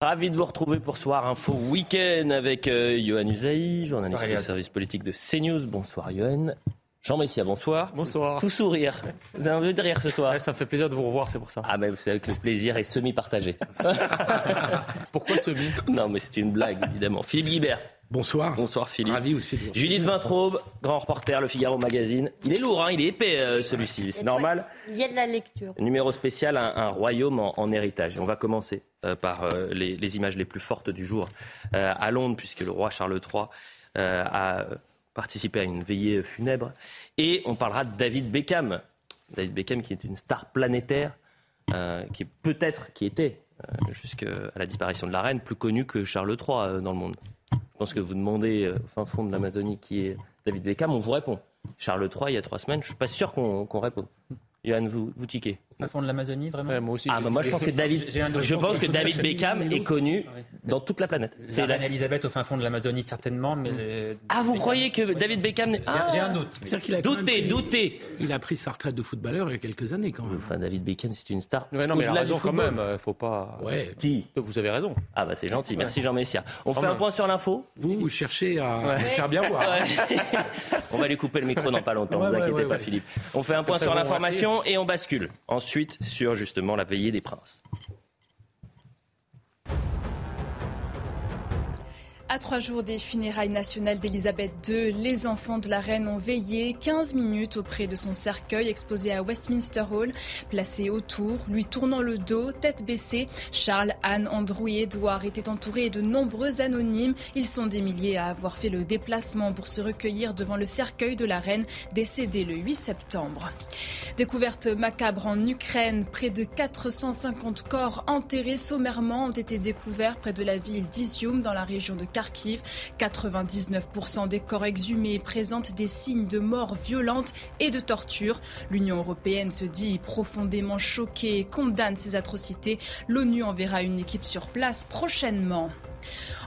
Ravi de vous retrouver pour Soir Info Week-end avec euh, Johan Usaï, journaliste Bonsoir, du service politique de CNews. Bonsoir Johan. Jean Messia, bonsoir. Bonsoir. Tout sourire. Vous avez envie de rire ce soir Ouais, ça me fait plaisir de vous revoir, c'est pour ça. Ah ben vous savez que le plaisir est semi-partagé. Pourquoi ce mi non mais c'est une blague évidemment. Philippe Guibert. Bonsoir. Bonsoir Philippe. Ravi aussi de Judith Vintraube, grand reporter, Le Figaro Magazine. Il est lourd, hein, il est épais euh, celui-ci, c'est normal. Il y a de la lecture. Numéro spécial, un, un royaume en, en héritage. Et on va commencer euh, par euh, les, les images les plus fortes du jour euh, à Londres, puisque le roi Charles III euh, a participé à une veillée funèbre. Et on parlera de David Beckham. David Beckham qui est une star planétaire, euh, qui est peut-être, qui était, euh, jusqu'à la disparition de la reine, plus connu que Charles III euh, dans le monde. Je pense que vous demandez euh, au fin fond de l'Amazonie qui est David Beckham, on vous répond. Charles III, il y a trois semaines, je suis pas sûr qu'on qu'on réponde. Johan, vous, vous tiquez. Au fond de l'Amazonie, vraiment Ouais, Moi aussi. Ah, bah moi je pense que David, je pense que David Beckham est connu dans toute la planète. La C'est la- reine Elisabeth au fin fond de l'Amazonie, certainement, mais... Ah, vous croyez que David Beckham J'ai- Ah, J'ai un doute. C'est-à-dire qu'il a doutez. Il a pris sa retraite de footballeur il y a quelques années quand même. Enfin, David Beckham, c'est une star. Ouais, non, mais il a raison quand même. euh, Faut pas. Ouais. Qui? Vous avez raison. Ah bah c'est gentil, merci Jean Messia. On fait un point sur l'info? Vous, vous cherchez à faire bien voir. On va lui couper le micro dans pas longtemps, vous inquiétez pas. Philippe. On fait un point sur l'information et on bascule ensuite sur justement la veillée des princes. À trois jours des funérailles nationales d'Elisabeth II, les enfants de la reine ont veillé 15 minutes auprès de son cercueil exposé à Westminster Hall, placé autour, lui tournant le dos, tête baissée. Charles, Anne, Andrew et Edouard étaient entourés de nombreux anonymes. Ils sont des milliers à avoir fait le déplacement pour se recueillir devant le cercueil de la reine décédée le 8 septembre. Découverte macabre en Ukraine, près de 450 corps enterrés sommairement ont été découverts près de la ville d'Izium dans la région de Kharkiv. 99% des corps exhumés présentent des signes de mort violente et de torture. L'Union européenne se dit profondément choquée et condamne ces atrocités. L'ONU enverra une équipe sur place prochainement.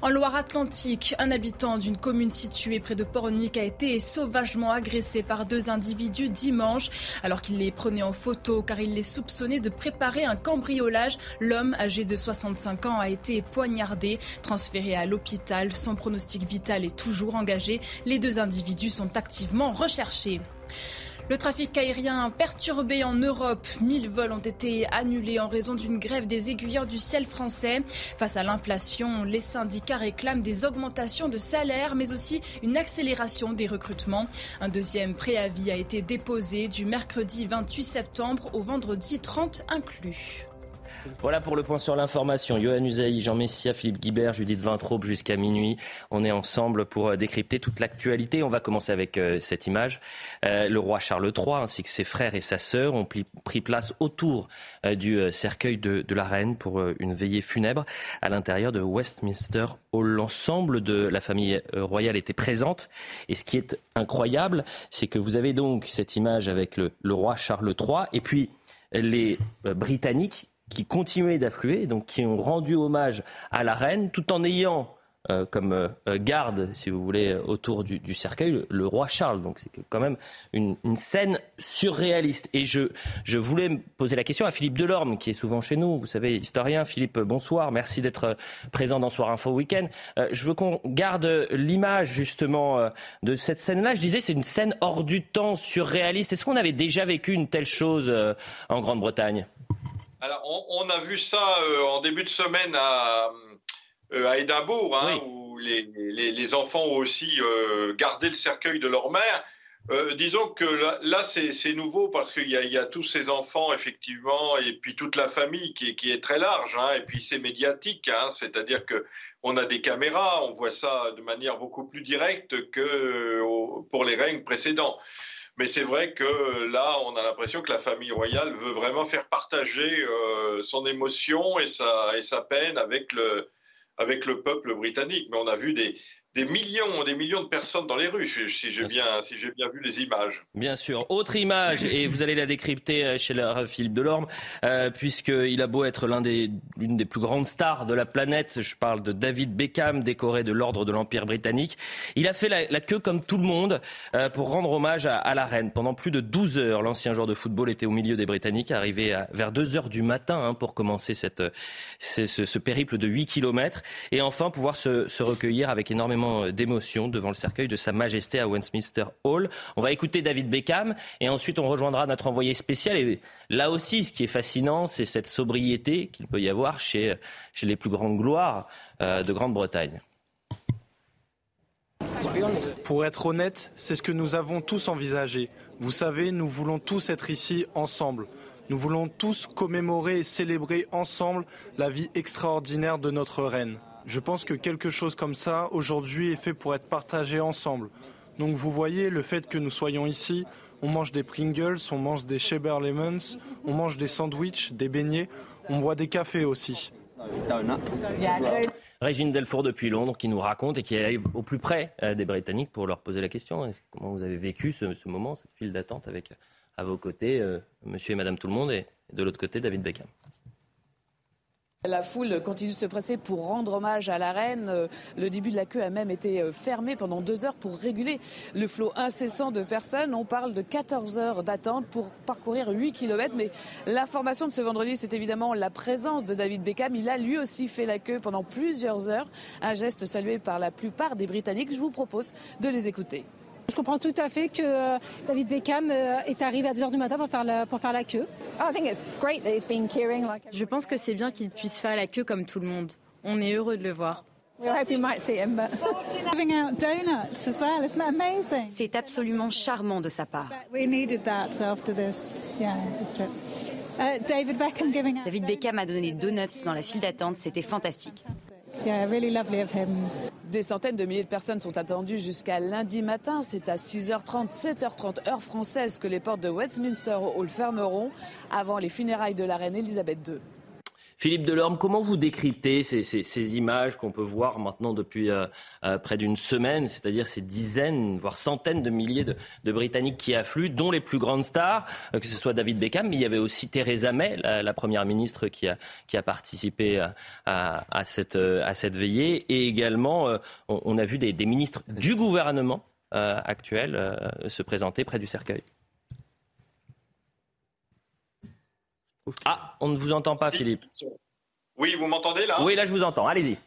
En Loire-Atlantique, un habitant d'une commune située près de Pornic a été sauvagement agressé par deux individus dimanche alors qu'il les prenait en photo car il les soupçonnait de préparer un cambriolage. L'homme âgé de 65 ans a été poignardé, transféré à l'hôpital. Son pronostic vital est toujours engagé. Les deux individus sont activement recherchés. Le trafic aérien perturbé en Europe. 1000 vols ont été annulés en raison d'une grève des aiguilleurs du ciel français. Face à l'inflation, les syndicats réclament des augmentations de salaire, mais aussi une accélération des recrutements. Un deuxième préavis a été déposé du mercredi 28 septembre au vendredi 30 inclus. Voilà pour le point sur l'information. Johan Usaï, Jean Messia, Philippe Guibert, Judith Vintraube jusqu'à minuit. On est ensemble pour euh, décrypter toute l'actualité. On va commencer avec euh, cette image. Euh, le roi Charles III ainsi que ses frères et sa sœur ont pris, place autour du cercueil de, la reine pour une veillée funèbre à l'intérieur de Westminster Hall. L'ensemble de la famille royale était présente. Et ce qui est incroyable, c'est que vous avez donc cette image avec le, roi Charles III et puis les Britanniques qui continuaient d'affluer, donc qui ont rendu hommage à la reine, tout en ayant euh, comme euh, garde, si vous voulez, autour du, cercueil, le, roi Charles. Donc c'est quand même une, scène surréaliste. Et je, je voulais poser la question à Philippe Delorme, qui est souvent chez nous, vous savez, historien. Philippe, bonsoir, merci d'être euh, présent dans Soir Info Week-end. Euh, je veux qu'on garde l'image justement de cette scène-là. Je disais, c'est une scène hors du temps, surréaliste. Est-ce qu'on avait déjà vécu une telle chose en Grande-Bretagne? Alors, on, on a vu ça euh, en début de semaine à, euh, à Édimbourg, hein, Oui. où les, les- les enfants ont aussi euh, gardé le cercueil de leur mère. Euh, disons que là, là, c'est nouveau parce qu'il y, y a tous ces enfants, effectivement, et puis toute la famille qui est, qui est très large, hein, et puis c'est médiatique, hein, c'est-à-dire que on a des caméras, on voit ça de manière beaucoup plus directe que pour les règnes précédents. Mais c'est vrai que là, on a l'impression que la famille royale veut vraiment faire partager son émotion et sa, et sa peine avec le, avec le peuple britannique. Mais on a vu des, des millions, des millions de personnes dans les rues, si j'ai bien, si j'ai bien vu les images. Bien sûr. Autre image, et vous allez la décrypter euh, chez Philippe Delorme, euh, puisqu'il a beau être l'un des, l'une des plus grandes stars de la planète. Je parle de David Beckham, décoré de l'ordre de l'Empire britannique. Il a fait la, queue comme tout le monde euh, pour rendre hommage à, la reine. Pendant plus de 12 heures, l'ancien joueur de football était au milieu des Britanniques, arrivé à, vers 2 heures du matin hein, pour commencer cette, ce, ce, périple de 8 kilomètres, et enfin pouvoir se, se recueillir avec énormément euh, d'émotion devant le cercueil de Sa Majesté à Westminster Hall. On va écouter David Beckham et ensuite on rejoindra notre envoyé spécial. Et là aussi, ce qui est fascinant, c'est cette sobriété qu'il peut y avoir chez, chez les plus grandes gloires euh, de Grande-Bretagne. Pour être honnête, c'est ce que nous avons tous envisagé. Vous savez, nous voulons tous être ici ensemble. Nous voulons tous commémorer et célébrer ensemble la vie extraordinaire de notre reine. Je pense que quelque chose comme ça, aujourd'hui, est fait pour être partagé ensemble. Donc vous voyez, le fait que nous soyons ici, on mange des Pringles, on mange des Sheber Lemons, on mange des sandwichs, des beignets, on boit des cafés aussi. Régine Delfour depuis Londres qui nous raconte et qui arrive au plus près euh, des Britanniques pour leur poser la question. Comment vous avez vécu ce, moment, cette file d'attente avec à vos côtés euh, monsieur et madame tout le monde et de l'autre côté David Beckham? La foule continue de se presser pour rendre hommage à la reine. Euh, le début de la queue a même été euh, fermé pendant deux heures pour réguler le flot incessant de personnes. On parle de 14 heures d'attente pour parcourir 8 km. Mais l'information de ce vendredi, c'est évidemment la présence de David Beckham. Il a lui aussi fait la queue pendant plusieurs heures. Un geste salué par la plupart des Britanniques. Je vous propose de les écouter. Je comprends tout à fait que euh, David Beckham euh, est arrivé à 2h du matin pour faire la, pour faire la queue. Je pense que c'est bien qu'il puisse faire la queue comme tout le monde. On est heureux de le voir. C'est absolument charmant de sa part. David Beckham a donné des donuts dans la file d'attente, c'était fantastique. Des centaines de milliers de personnes sont attendues jusqu'à lundi matin. C'est à 6h30, 7h30 heure française que les portes de Westminster Hall fermeront avant les funérailles de la reine Elisabeth II. Philippe Delorme, comment vous décryptez ces, images qu'on peut voir maintenant depuis euh, euh, près d'une semaine, c'est-à-dire ces dizaines, voire centaines de milliers de, Britanniques qui affluent, dont les plus grandes stars, euh, que ce soit David Beckham, mais il y avait aussi Theresa May, la, première ministre qui a, qui a participé à, cette, à cette veillée, et également on, a vu des, des ministres du gouvernement actuel se présenter près du cercueil. Ah, on ne vous entend pas, Philippe. Oui, vous m'entendez là? Oui, là, je vous entends. Allez-y.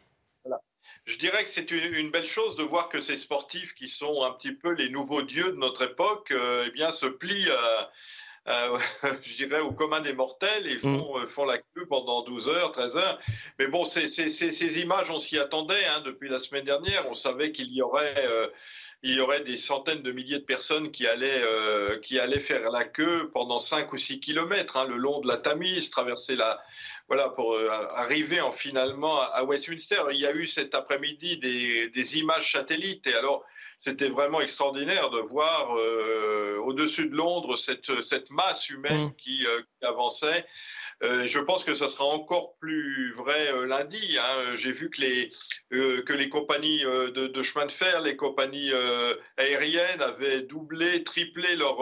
Je dirais que c'est une, belle chose de voir que ces sportifs qui sont un petit peu les nouveaux dieux de notre époque, euh, eh bien, se plient, je dirais, au commun des mortels et font, mm. euh, font la queue pendant 12 heures, 13 heures. Mais bon, ces images, on s'y attendait hein, depuis la semaine dernière. On savait qu'il y aurait euh, il y aurait des centaines de milliers de personnes qui allaient, euh, qui allaient faire la queue pendant 5 ou 6 kilomètres hein, le long de la Tamise, traverser la, voilà, pour euh, arriver en finalement à Westminster. Il y a eu cet après-midi des, des, images satellites et alors c'était vraiment extraordinaire de voir euh, au-dessus de Londres cette, cette masse humaine mmh. qui, qui, avançait. Euh, je pense que ça sera encore plus vrai euh, lundi. Hein. J'ai vu que les, euh, que les compagnies de, chemin de fer, les compagnies aériennes avaient doublé, triplé leur,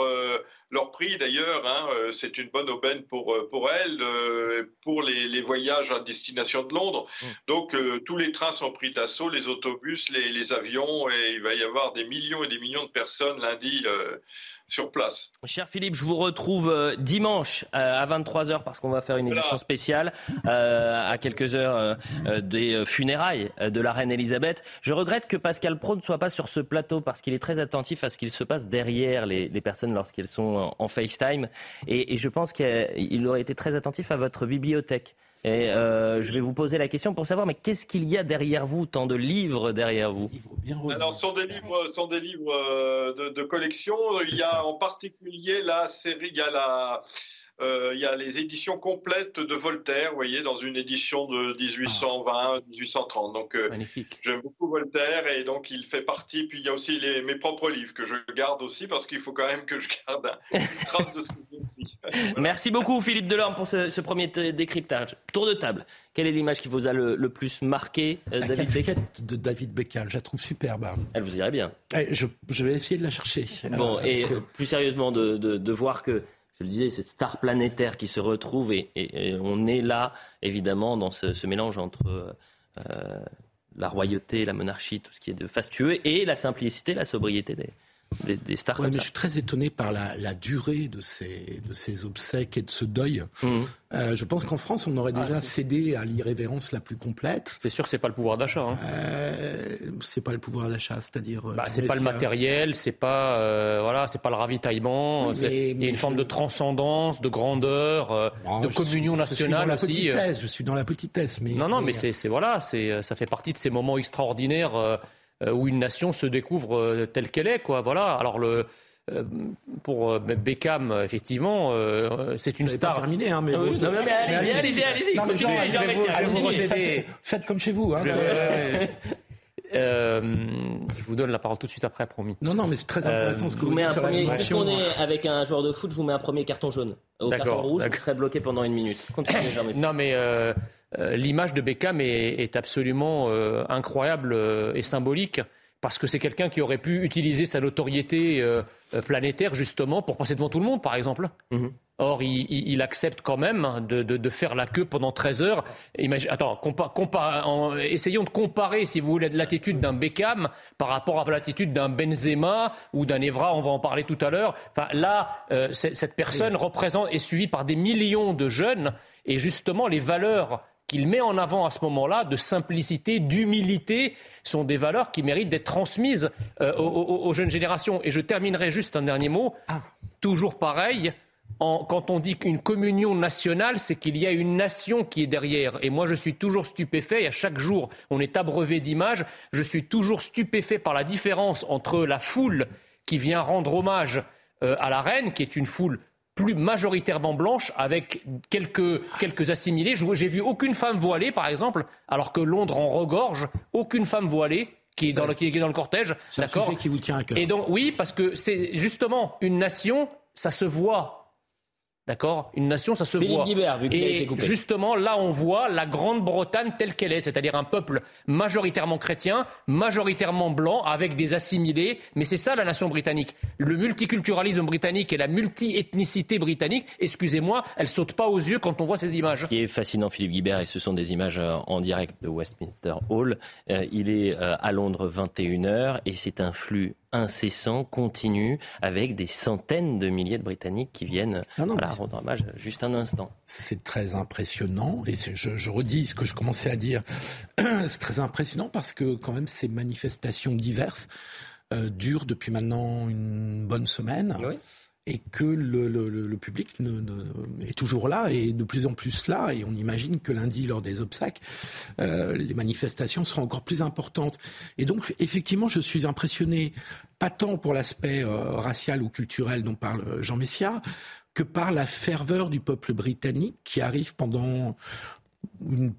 leur prix d'ailleurs. Hein. C'est une bonne aubaine pour, pour elles, pour les, voyages à destination de Londres. Mmh. Donc tous les trains sont pris d'assaut, les autobus, les, les, avions, et il va y avoir des millions et des millions de personnes lundi sur place. Cher Philippe, je vous retrouve euh, dimanche euh, à 23h parce qu'on va faire une édition spéciale euh, à quelques heures des funérailles de la reine Elisabeth. Je regrette que Pascal Pro ne soit pas sur ce plateau parce qu'il est très attentif à ce qu'il se passe derrière les, personnes lorsqu'elles sont en, FaceTime. Et, et je pense qu'il aurait été très attentif à votre bibliothèque. Et euh, je vais vous poser la question pour savoir, mais qu'est-ce qu'il y a derrière vous, tant de livres derrière vous? Alors, ce sont des livres, sont des livres euh, de, collection. Il y a en particulier la série, il y a la, euh, il y a les éditions complètes de Voltaire, vous voyez, dans une édition de 1820, 1830. Donc, euh, j'aime beaucoup Voltaire et donc il fait partie. Puis il y a aussi les, mes propres livres que je garde aussi parce qu'il faut quand même que je garde une trace de ce que j'ai écrit. Merci beaucoup Philippe Delorme pour ce, premier décryptage. Tour de table. Quelle est l'image qui vous a le, plus marqué, euh, La David Beckham de David Beckham, je la trouve superbe. Elle vous irait bien. Eh, je, vais essayer de la chercher. Bon, et plus sérieusement, de, de voir que je le disais, cette star planétaire qui se retrouve et, on est là, évidemment, dans ce, mélange entre euh, la royauté, la monarchie, tout ce qui est de fastueux, et la simplicité, la sobriété des, des, stars. mais je suis très étonné par la, durée de ces, de ces obsèques et de ce deuil. Mhm. Euh, je pense qu'en France, on aurait ah, déjà cédé à l'irrévérence la plus complète. C'est sûr, c'est pas le pouvoir d'achat. Hein. Euh, c'est pas le pouvoir d'achat, c'est-à-dire. Euh, bah, c'est pas le matériel, c'est pas euh, voilà, c'est pas le ravitaillement. il y a une forme de transcendance, de grandeur, de communion nationale je suis dans la aussi. je suis dans la petitesse, mais. Non, non, mais, mais c'est voilà, c'est ça fait partie de ces moments extraordinaires euh, où une nation se découvre euh, telle qu'elle est. Quoi. Voilà. Alors le, euh, pour Beckham, effectivement, c'est une star. Pas terminé, hein, mais, allez-y, allez-y, allez-y. Faites comme chez vous. Hein, euh, je vous donne la parole tout de suite après, promis. Non, non, mais c'est très intéressant ce que vous, vous un premier, on est avec un joueur de foot, je vous mets un premier carton jaune. Au carton rouge, vous serez bloqué pendant une minute. Continuez, non, mais euh, euh, l'image de Beckham est, est absolument euh, incroyable et symbolique parce que c'est quelqu'un qui aurait pu utiliser sa notoriété planétaire justement pour passer devant tout le monde, par exemple. Mhm. Or, il, accepte quand même de, faire la queue pendant 13 heures. attends, essayons de comparer, si vous voulez, l'attitude d'un Beckham par rapport à l'attitude d'un Benzema ou d'un Evra, on va en parler tout à l'heure. Enfin, là, euh, cette personne représente, est suivie par des millions de jeunes, et justement, les valeurs qu'il met en avant à ce moment-là, de simplicité, d'humilité, sont des valeurs qui méritent d'être transmises euh, aux, jeunes générations. Et je terminerai juste un dernier mot. Ah. Toujours pareil, quand on dit qu'une communion nationale, c'est qu'il y a une nation qui est derrière. Et moi, je suis toujours stupéfait, et à chaque jour, on est abreuvé d'images, je suis toujours stupéfait par la différence entre la foule qui vient rendre hommage euh, à la reine, qui est une foule plus majoritairement blanche, avec quelques, quelques assimilés. J'ai vu aucune femme voilée, par exemple, alors que Londres en regorge, aucune femme voilée qui est dans le, qui est dans le cortège. C'est un sujet qui vous tient à cœur. Et donc, oui, parce que c'est justement une nation, ça se voit D'accord? Une nation, ça se voit. et justement, là, on voit la Grande-Bretagne telle qu'elle est, c'est-à-dire un peuple majoritairement chrétien, majoritairement blanc, avec des assimilés. Mais c'est ça la nation britannique. Le multiculturalisme britannique et la multi-ethnicité britannique, excusez-moi, elle saute pas aux yeux quand on voit ces images. Ce qui est fascinant, Philippe Guibert, et ce sont des images euh, en direct de Westminster Hall. Euh, il est euh, à Londres 21h et c'est un flux incessant, continu, avec des centaines de milliers de Britanniques qui viennent rendre hommage juste un instant. C'est très impressionnant, et je, je, redis ce que je commençais à dire, c'est très impressionnant parce que quand même ces manifestations diverses euh, durent depuis maintenant une bonne semaine. Oui et que le, public ne, ne, est toujours là et de plus en plus là. Et on imagine que lundi, lors des obsèques, euh, les manifestations seront encore plus importantes. Et donc, effectivement, je suis impressionné, pas tant pour l'aspect euh, racial ou culturel dont parle Jean Messia, que par la ferveur du peuple britannique qui arrive pendant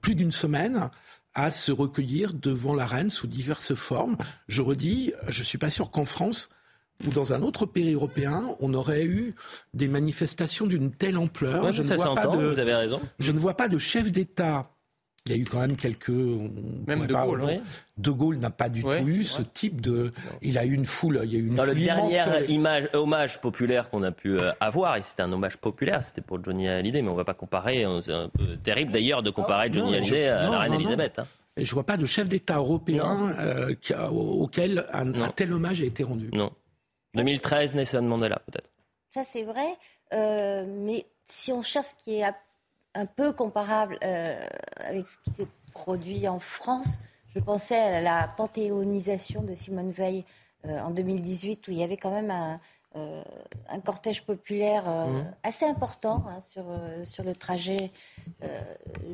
plus d'une semaine à se recueillir devant la reine sous diverses formes. Je redis, je suis pas sûr qu'en France, ou dans un autre pays européen, on aurait eu des manifestations d'une telle ampleur. je ne vois pas de, vous avez raison. Je ne vois pas de chef d'État. Il y a eu quand même quelques. Même De Gaulle. Oui. De Gaulle n'a pas du tout eu ce type de. Il a eu une foule. Il y a eu une Dans le dernier image, hommage populaire qu'on a pu euh, avoir, et c'était un hommage populaire, c'était pour Johnny Hallyday, mais on ne va pas comparer. Hein, c'est un peu terrible d'ailleurs de comparer ah, Johnny Hallyday à la reine Elisabeth. Hein. Et je ne vois pas de chef d'État européen euh, auquel un, un, tel hommage a été rendu. Non. 2013, Nelson Mandela, peut-être. Ça, c'est vrai. Euh, mais si on cherche ce qui est un peu comparable euh, avec ce qui s'est produit en France, je pensais à la panthéonisation de Simone Veil euh, en 2018, où il y avait quand même un, cortège populaire mmh. assez important hein, sur, sur le trajet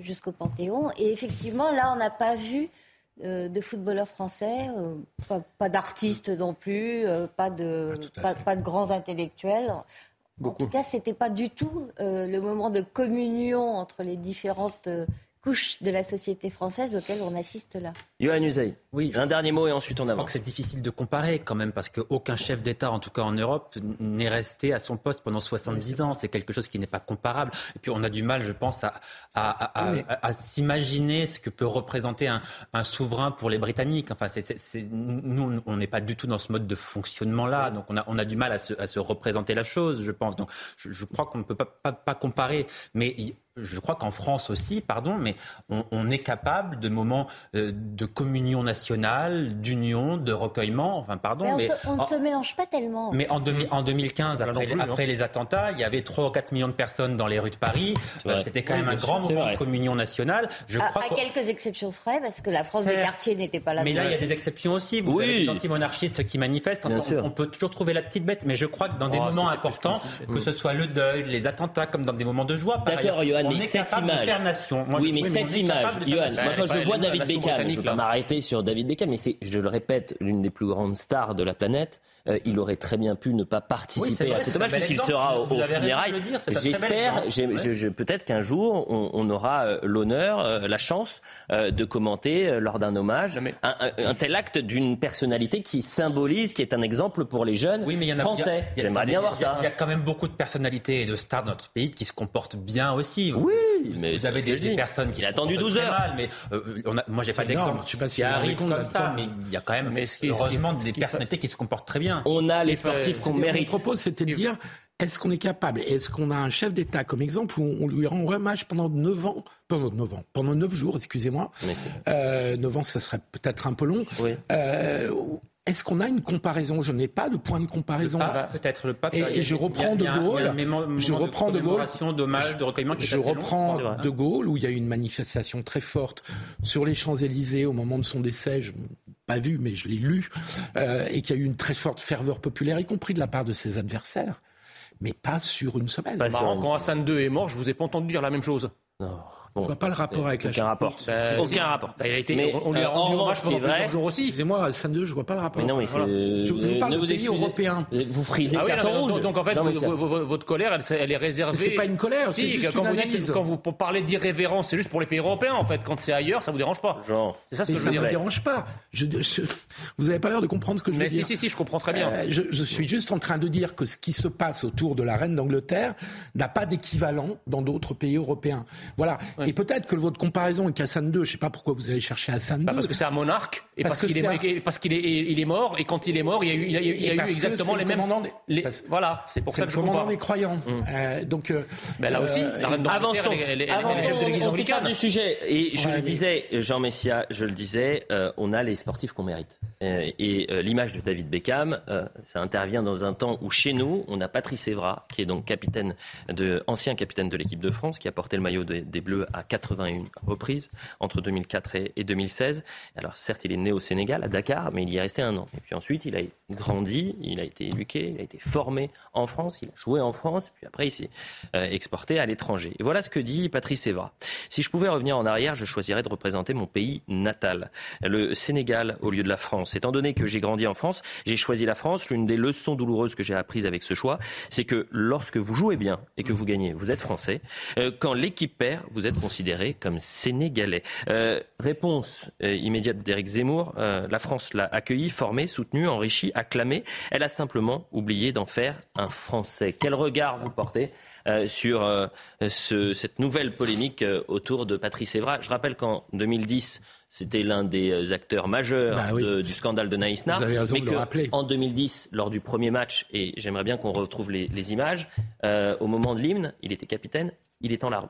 jusqu'au Panthéon. Et effectivement, là, on n'a pas vu euh, de footballeurs français, euh, pas, d'artistes non plus, euh, pas, de, pas, de grands intellectuels. En tout cas, c'était pas du tout le moment de communion entre les différentes couches de la société française auxquelles on assiste là. Yohann Usaï, Oui, un dernier mot et ensuite on Je crois avance. que c'est difficile de comparer quand même parce qu'aucun chef d'État, en tout cas en Europe, n'est resté à son poste pendant 70 ans. C'est quelque chose qui n'est pas comparable. Et puis on a du mal, je pense, à, à, à- à- à- à s'imaginer ce que peut représenter un, un souverain pour les Britanniques. Enfin, c'est, c'est- c'est- nous, on n'est pas du tout dans ce mode de fonctionnement-là. Donc on a, on a du mal à se, à se représenter la chose, je pense. Donc je, je crois qu'on ne peut pas, pas, pas comparer. Mais je crois qu'en France aussi, pardon, mais on, on est capable de moments euh, de communion nationale, d'union, de recueillement, enfin pardon, Mais on, mais, se- on ne se mélange pas tellement. mais en, 2000 en 2015, Là non après, plus, après les attentats, il y avait 3 ou 4 millions de personnes dans les rues de Paris. Euh, C'était quand Oui, même un grand moment vrai. de communion nationale. Je à, crois à que- quelques exceptions près, parce que la France des quartiers n'était pas là. mais là, il y a des exceptions aussi. Vous Oui. avez des antimonarchistes qui manifestent. Bien on, sûr. on peut toujours trouver la petite bête, mais je crois que dans des Oh, moments importants, que ce soit le deuil, les attentats, comme dans des moments de joie, par D'accord, ailleurs, Johan, on mais est cette capable de image. faire nation. Moi, oui, mais cette image, de Johan, moi quand je vois David Beckham, je ne vais pas m'arrêter sur David Beckham, mais c'est, je le répète, l'une des plus grandes stars de la planète. Euh, il aurait très bien pu ne pas Oui, participer vrai, à c'est cet hommage puisqu'il sera au, de funérailles. J'espère, exemple. j'ai- Ouais. je- je- peut-être qu'un jour on, on aura euh, l'honneur, euh, la chance euh, de commenter euh, lors d'un hommage un, un- tel acte d'une personnalité qui symbolise, qui est un exemple pour les jeunes Oui, mais il y en a français. il y a- J'aimerais bien voir ça. Il y a quand même beaucoup de personnalités et de stars dans notre pays qui se comportent bien aussi. Oui, mais vous avez des, des personnes qui Il a attendu comportent 12 très heures. mal, mais euh, on a- moi j'ai pas d'exemple Je sais pas qui si arrive comme ça, mais il y a quand même Mais qui- qui- heureusement ce des qui- personnalités qui se comportent très bien. On a les qui fait- sportifs qu'on C'est-à-dire, Mon mérite. propos, c'était de dire est-ce qu'on est capable Est-ce qu'on a un chef d'État comme exemple où on lui rend hommage pendant 9 ans Pendant 9 ans, pendant 9 jours, excusez-moi. Euh, 9 ans, ça serait peut-être un peu long. Oui. Euh, est-ce qu'on a une comparaison? Je n'ai pas de point de comparaison. Ah, peut-être le pape. Et- je reprends De un- il y a un Gaulle. Je reprends De Gaulle. de recueillement qui est Je long, reprends c'est. De Gaulle, où il y a eu une manifestation très forte sur les Champs-Élysées au moment de son décès. Je l'ai pas vu, mais je l'ai lu. euh, et qu'il y a eu une très forte ferveur populaire, y compris de la part de ses adversaires. Mais pas sur une semaine. Sur- Marrant, quand Hassan II est mort, je vous ai pas entendu dire la même chose. Non. Bon. vois pas le rapport avec la Aucun rapport. Bah, Aucun rapport. Bah, il a été, Mais, on lui a euh, en rendu hommage pendant vrai- plusieurs jours aussi. Excusez-moi, Hassan II, je vois pas le rapport. Mais non, mais Voilà. c'est- Je- je vous parle ne de vous pays européens. Vous frisez Ah oui, carton non, rouge. donc, donc, en fait, votre colère, elle, elle est réservée. C'est pas une colère, c'est Si, juste quand une vous dites- quand vous parlez d'irrévérence, c'est juste pour les pays européens, en fait. Quand c'est ailleurs, ça vous dérange pas. C'est ça ce Mais que je ça veux ne dire. me dérange pas. Je- je- vous n'avez pas l'air de comprendre ce que je veux Mais si, dire. si, si, je comprends très bien. Euh, je, je suis juste en train de dire que ce qui se passe autour de la reine d'Angleterre n'a pas d'équivalent dans d'autres pays européens. Voilà. Et peut-être que votre comparaison avec Hassan II, je ne sais pas pourquoi vous allez chercher Hassan Bah, II. parce que c'est un monarque et Parce parce, qu'il est, un- qu'il est, il est mort et quand il est mort, il y a eu, il y a il y a eu exactement les le mêmes. commandant des- les- parce- voilà, c'est pour ça le que je commandant comprends. des croyants. Euh, donc, euh, Ben là aussi, euh, la reine Avançons. elle, elle elle est Avançons, chef de l'église on s'écarte anglicane. du sujet. Et je Ouais, le mais- disais, Jean Messia, je le disais, euh, on a les sportifs qu'on mérite. Euh, et euh, l'image de David Beckham, euh, ça intervient dans un temps où chez nous, on a Patrice Evra, qui est donc capitaine de, ancien capitaine de l'équipe de France, qui a porté le maillot des, des Bleus à 81 reprises entre 2004 et, et 2016. Alors certes, il est né au Sénégal, à Dakar, mais il y est resté un an. Et puis ensuite, il a grandi, il a été éduqué, il a été formé en France, il a joué en France, puis après, il s'est euh, exporté à l'étranger. Et voilà ce que dit Patrice Evra. Si je pouvais revenir en arrière, je choisirais de représenter mon pays natal, le Sénégal au lieu de la France. Étant donné que j'ai grandi en France, j'ai choisi la France. L'une des leçons douloureuses que j'ai apprises avec ce choix, c'est que lorsque vous jouez bien et que vous gagnez, vous êtes français. Euh, quand l'équipe perd, vous êtes considéré comme sénégalais. Euh, réponse euh, immédiate d'Éric Zemmour. Euh, la France l'a accueilli, formé, soutenu, enrichi, acclamé. Elle a simplement oublié d'en faire un Français. Quel regard vous portez euh, sur ce- cette nouvelle polémique autour de Patrice Evra? Je rappelle qu'en 2010, c'était l'un des acteurs majeurs Bah oui. de- du scandale de Naïs Nar, Vous avez raison mais de le que rappeler. en 2010, lors du premier match, et j'aimerais bien qu'on retrouve les, les images, euh, au moment de l'hymne, il était capitaine, il est en larmes.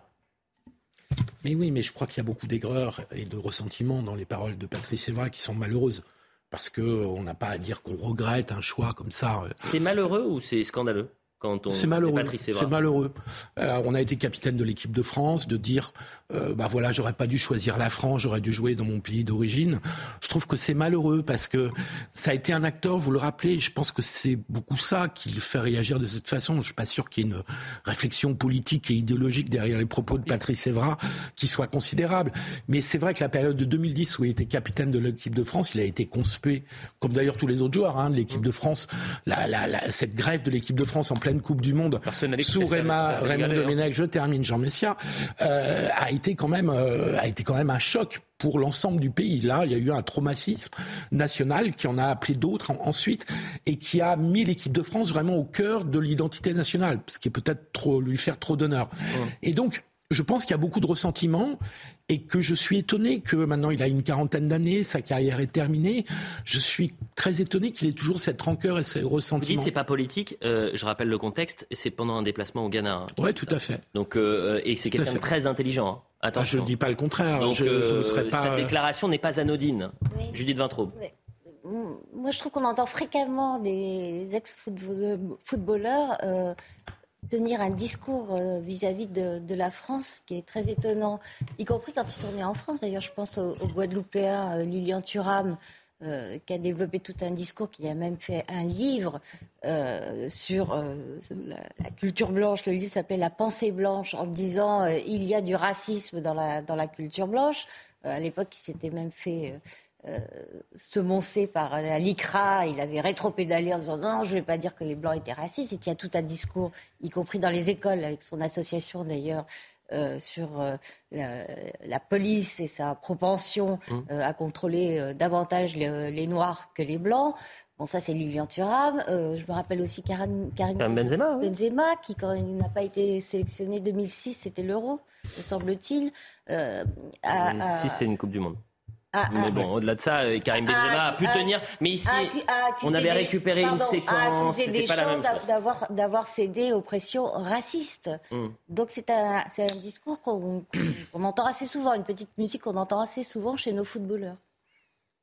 Mais oui, mais je crois qu'il y a beaucoup d'aigreur et de ressentiment dans les paroles de Patrice Evra qui sont malheureuses. Parce qu'on n'a pas à dire qu'on regrette un choix comme ça. C'est malheureux ou c'est scandaleux? Quand on C'est malheureux. C'est malheureux. Euh, on a été capitaine de l'équipe de France, de dire, euh, bah voilà, j'aurais pas dû choisir la France, j'aurais dû jouer dans mon pays d'origine. Je trouve que c'est malheureux parce que ça a été un acteur, vous le rappelez, je pense que c'est beaucoup ça qui le fait réagir de cette façon. Je suis pas sûr qu'il y ait une réflexion politique et idéologique derrière les propos de Patrice Evra qui soit considérable. Mais c'est vrai que la période de 2010 où il était capitaine de l'équipe de France, il a été conspué, comme d'ailleurs tous les autres joueurs hein, de l'équipe de France, la, la, la- cette grève de l'équipe de France en pleine pleine Coupe du Monde sous Raymond Domenech, je termine Jean Messia, euh, a été quand même euh, a été quand même un choc pour l'ensemble du pays. Là, il y a eu un traumatisme national qui en a appelé d'autres ensuite et qui a mis l'équipe de France vraiment au cœur de l'identité nationale, ce qui est peut-être trop lui faire trop d'honneur. Et donc, je pense qu'il y a beaucoup de ressentiments et que je suis étonné que maintenant il a une quarantaine d'années, sa carrière est terminée. Je suis très étonné qu'il ait toujours cette rancœur et ces ressentiments. Vous dites c'est pas politique. Euh, je rappelle le contexte. C'est pendant un déplacement au Ghana. Hein, oui, tout à fait. Donc euh, et c'est quelqu'un de très intelligent. Hein. Ah, attention. je ne dis pas le contraire. je, ne euh, serais pas. Cette déclaration n'est pas anodine. Judith Vintraube. Moi, je trouve qu'on entend fréquemment des ex-footballeurs tenir un discours euh, vis-à-vis de, la France qui est très étonnant, y compris quand ils sont venus en France. D'ailleurs, je pense au, Guadeloupéen euh, Lilian Thuram, euh, qui a développé tout un discours, qui a même fait un livre sur la, culture blanche. Le livre s'appelait La pensée blanche, en disant il y a du racisme dans la, dans la culture blanche. à l'époque, il s'était même fait euh, semoncé par la LICRA, il avait rétropédalé en disant non, je ne vais pas dire que les Blancs étaient racistes. Il y a tout un discours, y compris dans les écoles, avec son association d'ailleurs, euh, sur euh, la, police et sa propension mmh. à contrôler davantage les, Noirs que les Blancs. Bon, ça, c'est Lilian Thuram. je me rappelle aussi Karim, Benzema, Benzema, qui, quand il n'a pas été sélectionné 2006, c'était l'Euro, me semble-t-il. 2006, c'est une Coupe du Monde. Ah, mais ah. bon, au-delà de ça, euh, Karim Benzema a pu tenir. Mais ici, on avait récupéré une séquence. C'était pas la même chose. D'avoir cédé aux pressions racistes. Hmm. Donc c'est un, un, discours qu'on entend assez souvent, une petite musique qu'on entend assez souvent chez nos footballeurs.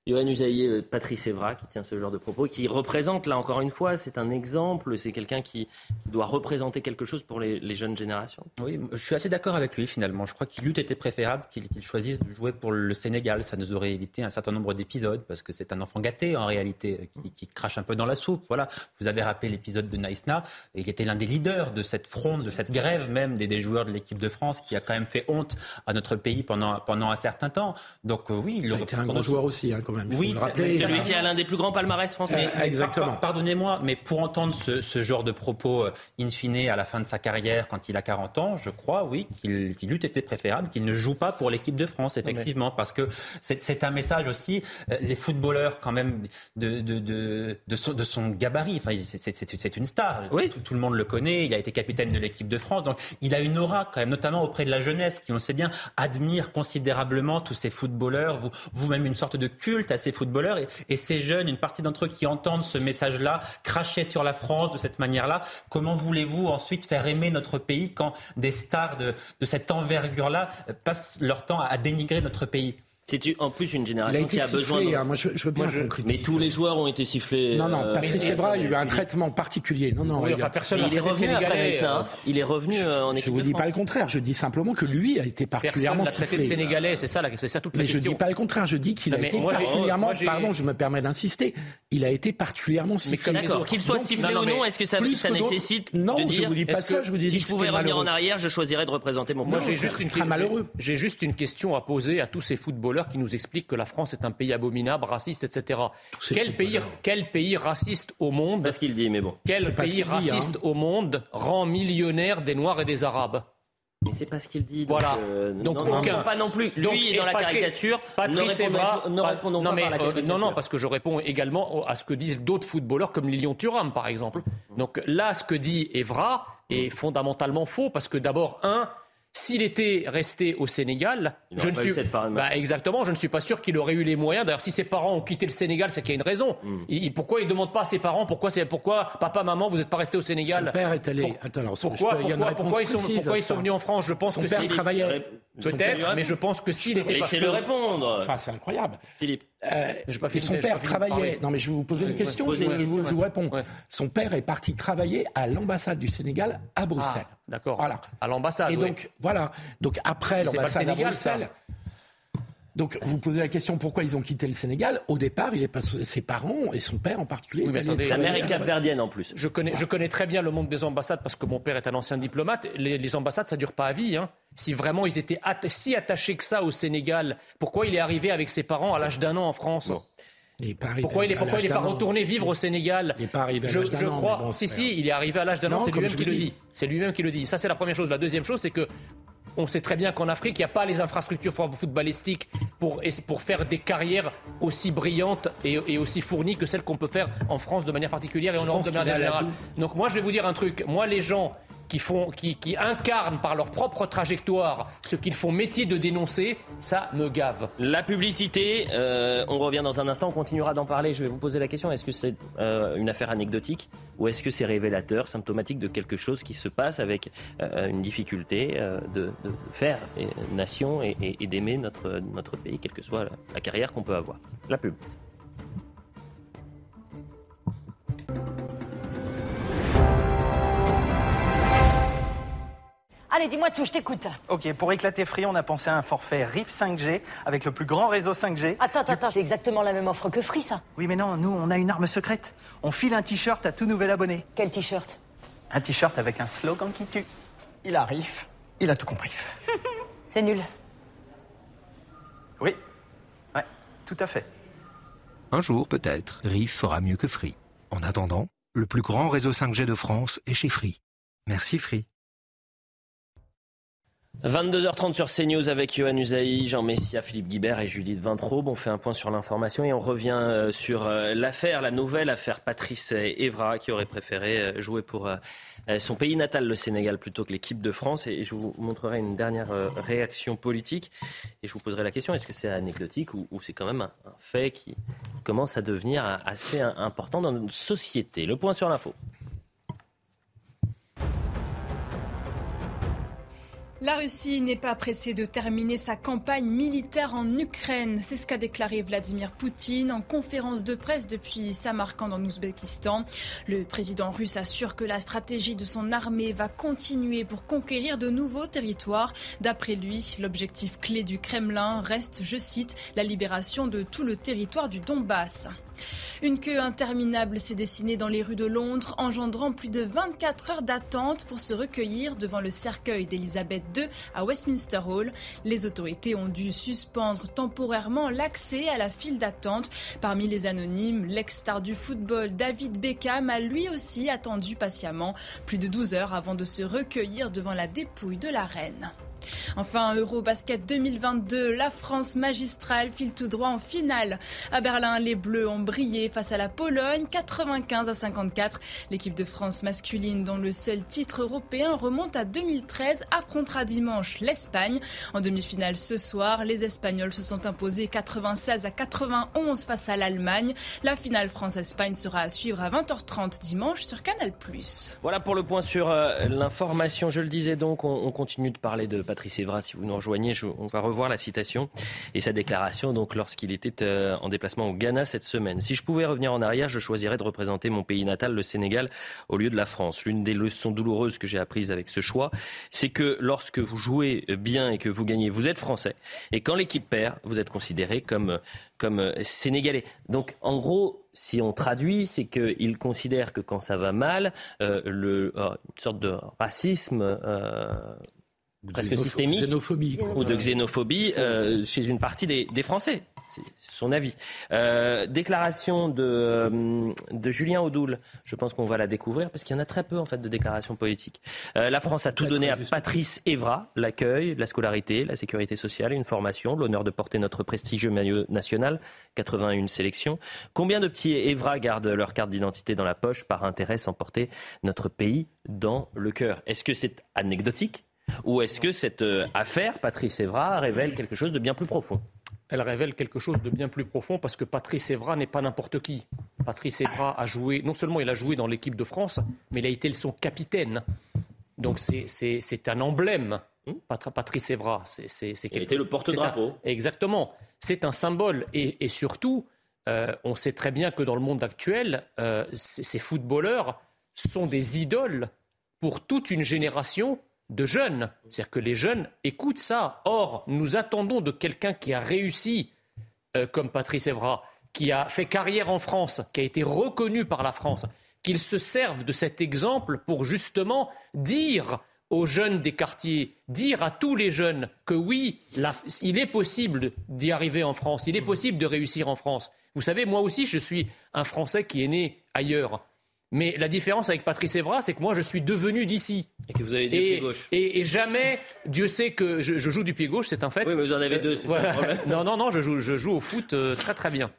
Johan Usaïe, euh, Patrice Evra qui tient ce genre de propos, qui représente, là encore une fois, c'est un exemple, c'est quelqu'un qui, doit représenter quelque chose pour les, jeunes générations. Oui, je suis assez d'accord avec lui finalement. Je crois qu'il eût été préférable qu'il choisisse de jouer pour le Sénégal. Ça nous aurait évité un certain nombre d'épisodes parce que c'est un enfant gâté en réalité qui, crache un peu dans la soupe. Voilà, vous avez rappelé l'épisode de Naïsna. Il était l'un des leaders de cette fronde, de cette grève même des, joueurs de l'équipe de France qui a quand même fait honte à notre pays pendant, pendant un certain temps. Donc euh, oui, il, était un grand joueur aussi hein, quand même. Oui, c'est celui qui a l'un des plus grands palmarès français. Euh, exactement. Pardonnez-moi, mais pour entendre ce, genre de propos euh, in fine à la fin de sa carrière, quand il a 40 ans, je crois, oui, qu'il eût été préférable qu'il ne joue pas pour l'équipe de France, effectivement, parce que c'est un message aussi. Euh, les footballeurs, quand même, de, de, de, de, son, de son, gabarit, enfin, c'est une star. Oui. Tout, le monde le connaît. Il a été capitaine de l'équipe de France, donc il a une aura quand même, notamment auprès de la jeunesse, qui, on le sait bien, admire considérablement tous ces footballeurs. Vous, vous-même une sorte de culte à ces footballeurs et, ces jeunes, une partie d'entre eux qui entendent ce message-là, cracher sur la France de cette manière-là. Comment voulez-vous ensuite faire aimer notre pays quand des stars de, cette envergure-là passent leur temps à dénigrer notre pays? C'est en plus une génération qui a besoin. De... Hein. Moi, je, veux bien Mais tous les joueurs ont été sifflés. Non, non. Euh, Patrice Evra, il y a eu un traitement particulier. Non, non. il, a... personne il est revenu après euh, Il est revenu euh, en équipe. Je vous dis pas le contraire. Je dis simplement que lui a été particulièrement personne sifflé. traité de sénégalais. C'est ça, c'est ça toute la Mais je dis pas le contraire. Je dis qu'il a été particulièrement. Pardon, je me permets d'insister. Il a été particulièrement sifflé. D'accord. Qu'il soit sifflé ou non, est-ce que ça nécessite Non, je vous dis pas ça. Je vous dis si je pouvais revenir en arrière, je choisirais de représenter mon. Moi, j'ai juste une malheureux. J'ai juste une question à poser à tous ces footballeurs qui nous expliquent que la France est un pays abominable, raciste, etc. Quel pays, quel pays raciste au monde Parce qu'il dit, mais bon. Quel pays raciste hein. au monde rend millionnaire des Noirs et des Arabes mais c'est pas ce qu'il dit. Voilà. Euh, donc, non, pas non plus. Lui est dans la caricature. Patrice Evra. Non, non, mais, euh, non, non, parce que je réponds également à ce que disent d'autres footballeurs comme Lilian Thuram, par exemple. Donc là, ce que dit Evra est fondamentalement faux parce que d'abord, un, s'il était resté au Sénégal, je ne suis bah, exactement, je ne suis pas sûr qu'il aurait eu les moyens. D'ailleurs, si ses parents ont quitté le Sénégal, c'est qu'il y a une raison. Hmm. pourquoi il demande pas à ses parents pourquoi c'est pourquoi papa maman vous n'êtes pas resté au Sénégal? Son père est allé. pourquoi, pourquoi, ils sont, pourquoi ils sont venus en France? Je pense Son que père travaillait. Peut-être, mais je pense que s'il était pas. le répondre. Enfin, c'est incroyable. Philippe. Euh, son père travaillait. Non, mais je vais vous poser une question. je, vous, réponds. Son père est parti travailler à l'ambassade du Sénégal à Bruxelles. D'accord. Voilà. À l'ambassade. Et donc, voilà. Donc après l'ambassade à Bruxelles. Donc vous posez la question pourquoi ils ont quitté le Sénégal? Au départ, il est pas ses parents et son père en particulier. mère est capverdienne en plus. Je connais, je connais très bien le monde des ambassades parce que mon père est un ancien diplomate. Les, ambassades, ça dure pas à vie. Hein. Si vraiment ils étaient si attachés que ça au Sénégal, pourquoi il est arrivé avec ses parents à l'âge d'un an en France? Pourquoi il n'est pas, retourné vivre au Sénégal Il n'est pas arrivé à je, l'âge d'un an. Crois, si, si, il est arrivé à l'âge d'un an, c'est lui-même qui le dit. C'est lui-même qui le dit. Ça, c'est la première chose. La deuxième chose, c'est que on sait très bien qu'en Afrique, il n'y a pas les infrastructures footballistiques pour, pour faire des carrières aussi brillantes et, aussi fournies que celles qu'on peut faire en France de manière particulière et en Europe de manière générale. Donc moi, je vais vous dire un truc. Moi, les gens qui, font, qui, incarnent par leur propre trajectoire ce qu'ils font métier de dénoncer, ça me gave. La publicité, euh, on revient dans un instant, on continuera d'en parler. Je vais vous poser la question, est-ce que c'est euh, une affaire anecdotique ou est-ce que c'est révélateur, symptomatique de quelque chose qui se passe avec euh, une difficulté de, faire nation et, d'aimer notre, notre pays, quelle que soit la carrière qu'on peut avoir? La pub. Allez, dis-moi tout, je t'écoute. Ok, pour éclater Free, on a pensé à un forfait RIF 5G avec le plus grand réseau 5G. Attends, attends, attends, c'est exactement la même offre que Free, ça. Oui, mais non, nous, on a une arme secrète. On file un t-shirt à tout nouvel abonné. Quel t-shirt? Un t-shirt avec un slogan qui tue. Il a RIF, il a tout compris. c'est nul. Oui, ouais, tout à fait. Un jour, peut-être, RIF fera mieux que Free. En attendant, le plus grand réseau 5G de France est chez Free. Merci Free. 22h30 sur CNews avec Johan Usaï, Jean Messia, Philippe Guibert et Judith Vintraube. On fait un point sur l'information et on revient euh, sur euh, l'affaire, la nouvelle affaire Patrice Evra qui aurait préféré euh, jouer pour son pays natal, le Sénégal, plutôt que l'équipe de France. Et je vous montrerai une dernière réaction politique et je vous poserai la question est-ce que c'est anecdotique ou, c'est quand même un, fait qui commence à devenir assez important dans notre société? Le point sur l'info. La Russie n'est pas pressée de terminer sa campagne militaire en Ukraine. C'est ce qu'a déclaré Vladimir Poutine en conférence de presse depuis Samarkand en Ouzbékistan. Le président russe assure que la stratégie de son armée va continuer pour conquérir de nouveaux territoires. D'après lui, l'objectif clé du Kremlin reste, je cite, la libération de tout le territoire du Donbass. Une queue interminable s'est dessinée dans les rues de Londres, engendrant plus de 24 heures d'attente pour se recueillir devant le cercueil d'Elisabeth II à Westminster Hall. Les autorités ont dû suspendre temporairement l'accès à la file d'attente. Parmi les anonymes, l'ex-star du football David Beckham a lui aussi attendu patiemment plus de 12 heures avant de se recueillir devant la dépouille de la reine. Enfin, Eurobasket 2022, la France magistrale file tout droit en finale. À Berlin, les Bleus ont brillé face à la Pologne, 95 à 54. L'équipe de France masculine, dont le seul titre européen remonte à 2013, affrontera dimanche l'Espagne. En demi-finale ce soir, les Espagnols se sont imposés 96 à 91 face à l'Allemagne. La finale France-Espagne sera à suivre à 20h30 dimanche sur Canal+. Voilà pour le point sur euh, l'information. Je le disais donc, on, continue de parler de Patrice Evra, si vous nous rejoignez, on va revoir la citation et sa déclaration donc lorsqu'il était euh, en déplacement au Ghana cette semaine. Si je pouvais revenir en arrière, je choisirais de représenter mon pays natal, le Sénégal, au lieu de la France. L'une des leçons douloureuses que j'ai apprises avec ce choix, c'est que lorsque vous jouez bien et que vous gagnez, vous êtes français. Et quand l'équipe perd, vous êtes considéré comme, comme sénégalais. Donc en gros, si on traduit, c'est qu'il considère que quand ça va mal, euh, euh, une sorte de racisme euh, presque systémique ou de xénophobie euh, chez une partie des, des Français. C'est son avis. Euh, déclaration de, euh, de Julien Audoul. Je pense qu'on va la découvrir parce qu'il y en a très peu en fait de déclarations politiques. Euh, la France a tout donné à Patrice Evra l'accueil, la scolarité, la sécurité sociale, une formation, l'honneur de porter notre prestigieux maillot national, 81 sélections. Combien de petits Evra gardent leur carte d'identité dans la poche par intérêt sans porter notre pays dans le cœur? Est-ce que c'est anecdotique? Ou est-ce que cette euh, affaire, Patrice Evra, révèle quelque chose de bien plus profond? Elle révèle quelque chose de bien plus profond parce que Patrice Evra n'est pas n'importe qui. Patrice Evra a joué, non seulement il a joué dans l'équipe de France, mais il a été son capitaine. Donc c'est un emblème, Patrice Evra. C'est, il était le porte-drapeau. Exactement. C'est un symbole. Et, surtout, euh, on sait très bien que dans le monde actuel, euh, ces footballeurs sont des idoles pour toute une génération de jeunes. C'est-à-dire que les jeunes écoutent ça. Or, nous attendons de quelqu'un qui a réussi, euh, comme Patrice Evra, qui a fait carrière en France, qui a été reconnu par la France, qu'il se serve de cet exemple pour justement dire aux jeunes des quartiers, dire à tous les jeunes que oui, il est possible d'y arriver en France, il est possible de réussir en France. Vous savez, moi aussi, je suis un Français qui est né ailleurs. Mais la différence avec Patrice Evra, c'est que moi, je suis devenu d'ici. Et que vous avez des pieds gauche. Et, et jamais, Dieu sait que je, je joue du pied gauche, c'est un fait. Oui, mais vous en avez deux, c'est ça le problème. Non, non, non, je joue, je joue au foot euh, très très bien.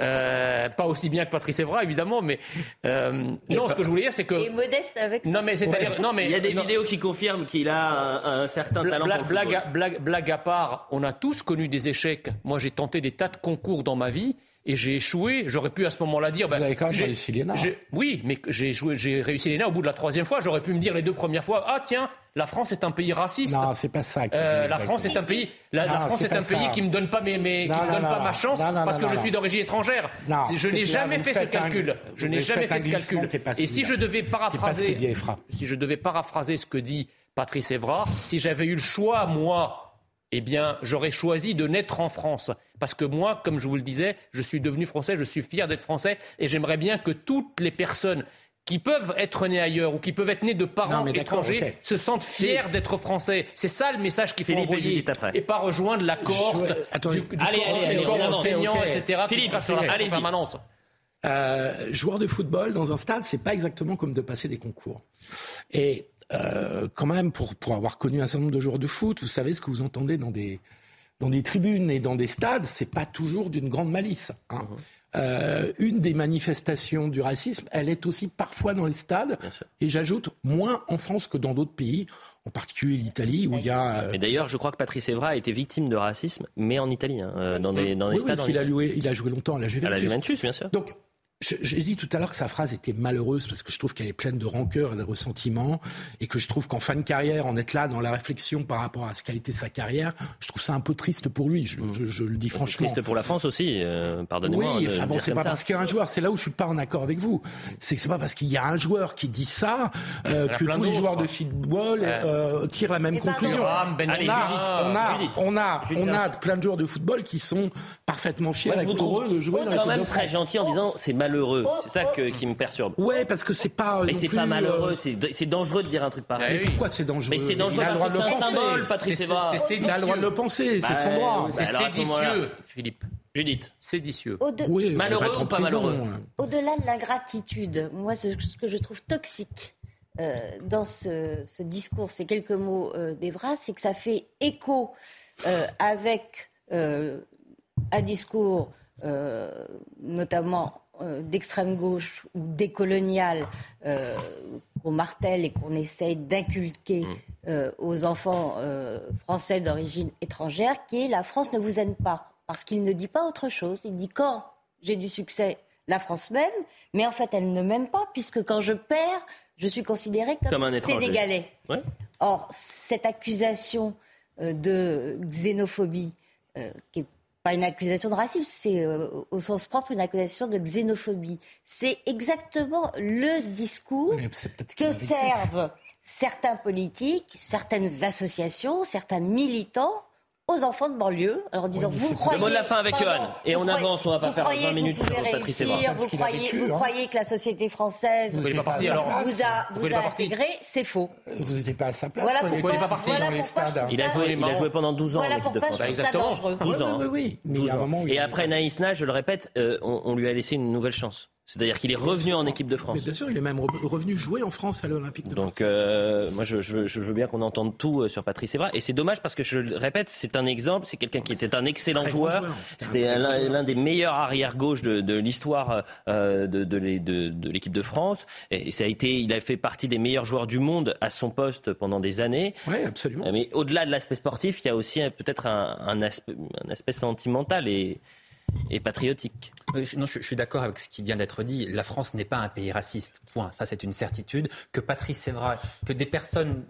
Euh, pas aussi bien que Patrice Evra, évidemment, mais euh, non, ce que je voulais dire, c'est que Et modeste avec non, mais c'est-à-dire, non, mais Il y a des non, vidéos qui confirment qu'il a un, un certain talent blague à part, on a tous connu des échecs. Moi, j'ai tenté des tas de concours dans ma vie et j'ai échoué. J'aurais pu à ce moment-là dire. Vous avez quand même j'ai- réussi l'ENA. Oui, mais j'ai j'ai réussi l'ENA au bout de la troisième fois. J'aurais pu me dire les deux premières fois Ah, tiens, la France est un pays raciste. Non, c'est pas ça. Qui Euh, la France est un pays, la, France est un pays qui me donne pas mes, mes- Non, qui me non, donne pas ma chance parce que je suis d'origine étrangère. Je n'ai jamais fait ce calcul. Je n'ai jamais fait ce calcul. Et si je devais paraphraser, si je devais paraphraser ce que dit Patrice Evra, si j'avais eu le choix, moi, eh bien, j'aurais choisi de naître en France. Parce que moi, comme je vous le disais, je suis devenu français, je suis fier d'être français, et j'aimerais bien que toutes les personnes qui peuvent être nées ailleurs ou qui peuvent être nées de parents Non, étrangers se sentent fiers d'être français. C'est ça le message qu'il faut Philippe, envoyer. Et pas rejoindre la cohorte Je- attendez. du, du Allez, corps, allez, allez, corps avance. enseignant, etc. Philippe, sur la allez-y. permanence. Euh, joueur de football dans un stade, c'est pas exactement comme de passer des concours. Et euh, quand même, pour, pour avoir connu un certain nombre de joueurs de foot, vous savez ce que vous entendez dans des, dans des tribunes et dans des stades, c'est pas toujours d'une grande malice. hein. Euh, une des manifestations du racisme, elle est aussi parfois dans les stades, et j'ajoute moins en France que dans d'autres pays, en particulier l'Italie, où il y a... euh, Et d'ailleurs, je crois que Patrice Evra a été victime de racisme, mais en Italie, hein, euh, dans des, dans oui, les oui, stades. parce en qu'il a joué, il a joué longtemps à la Juventus. À la Juventus, bien sûr. Donc, je- j'ai dit tout à l'heure que sa phrase était malheureuse parce que je trouve qu'elle est pleine de rancœur et de ressentiment et que je trouve qu'en fin de carrière, en être là dans la réflexion par rapport à ce qu'a été sa carrière, je trouve ça un peu triste pour lui. Je, je- je le dis franchement. Triste pour la France aussi, euh, pardonnez-moi. Oui, enfin bon, c'est pas ça. parce qu'il y a un joueur, c'est là où je suis pas en accord avec vous. C'est que c'est pas parce qu'il y a un joueur qui dit ça euh, que tous les joueurs de football euh, tirent la même Mais pardon. conclusion. On, a, on, a, Judith. on a, Judith. on a plein de joueurs de football qui sont parfaitement fiers Moi, je et vous heureux trouve de jouer dans quand même très gentil en disant c'est malheureux. C'est ça que- qui me perturbe. Ouais, parce que c'est pas. Mais c'est pas malheureux, euh, c'est c'est dangereux de dire un truc pareil. Mais pourquoi c'est dangereux? Mais c'est dangereux Il a le parce droit que de c'est le un penser. symbole, Patrice c'est- Il a le droit de le penser, c'est Bah, son droit. C'est séditieux, Philippe. Judith. Séditieux. Au-de- Oui, Malheureux ou pas prison, malheureux hein. Au-delà de l'ingratitude, moi, ce, ce que je trouve toxique euh, dans ce, ce discours, ces quelques mots euh, d'Evra, c'est que ça fait écho euh, avec euh, un discours, euh, notamment d'extrême gauche ou décolonial, euh, qu'on martèle et qu'on essaye d'inculquer euh, aux enfants euh, français d'origine étrangère, qui est la France ne vous aime pas. Parce qu'il ne dit pas autre chose. Il dit quand j'ai du succès, la France m'aime, mais en fait, elle ne m'aime pas, puisque quand je perds, je suis considérée comme, Comme un sénégalais. Ouais. Or, cette accusation euh, de xénophobie, euh, qui n'est pas une accusation de racisme, c'est euh, au sens propre une accusation de xénophobie. C'est exactement le discours que servent certains politiques, certaines associations, certains militants aux enfants de banlieue, en leur disant mais vous croyez Le mot de la fin avec pardon, Johan. Et vous on croyez- avance, on va pas vous faire croyez 20 que minutes vous sur Patrice réussir, Evra. vous croyez, vécu, vous hein. croyez que la société française Vous pouvez pas partir, vous alors. a, Vous vous a intégré, c'est faux. Vous n'étiez pas à sa place Voilà il pourquoi- pas parti voilà dans les stades. Il a joué, il a joué pendant 12 ans Voilà en équipe de France. Exactement. dangereux. 12 Oui, ans. oui, oui, mais il y a un 12 ans. moment où il Et après Naïs Na, je le répète, euh, on lui a laissé une nouvelle chance. C'est-à-dire qu'il est revenu en équipe de Mais France. bien sûr, il est même re- revenu jouer en France à l'Olympique de Donc, euh, moi, je, je- je veux bien qu'on entende tout euh, sur Patrice Evra. Et c'est dommage parce que, je le répète, c'est un exemple. C'est quelqu'un qui était un excellent joueur. joueur. C'était l'un des meilleurs arrière-gauche de, de l'histoire euh, de, de de- de l'équipe de France. Et ça a été, il a fait partie des meilleurs joueurs du monde à son poste pendant des années. Oui, absolument. Mais au-delà de l'aspect sportif, il y a aussi euh, peut-être un, un aspect, un aspect sentimental et, et patriotique. Je- Non, je, suis d'accord avec ce qui vient d'être dit. La France n'est pas un pays raciste. Point. Ça, c'est une certitude. Que Patrice Evra, que des personnes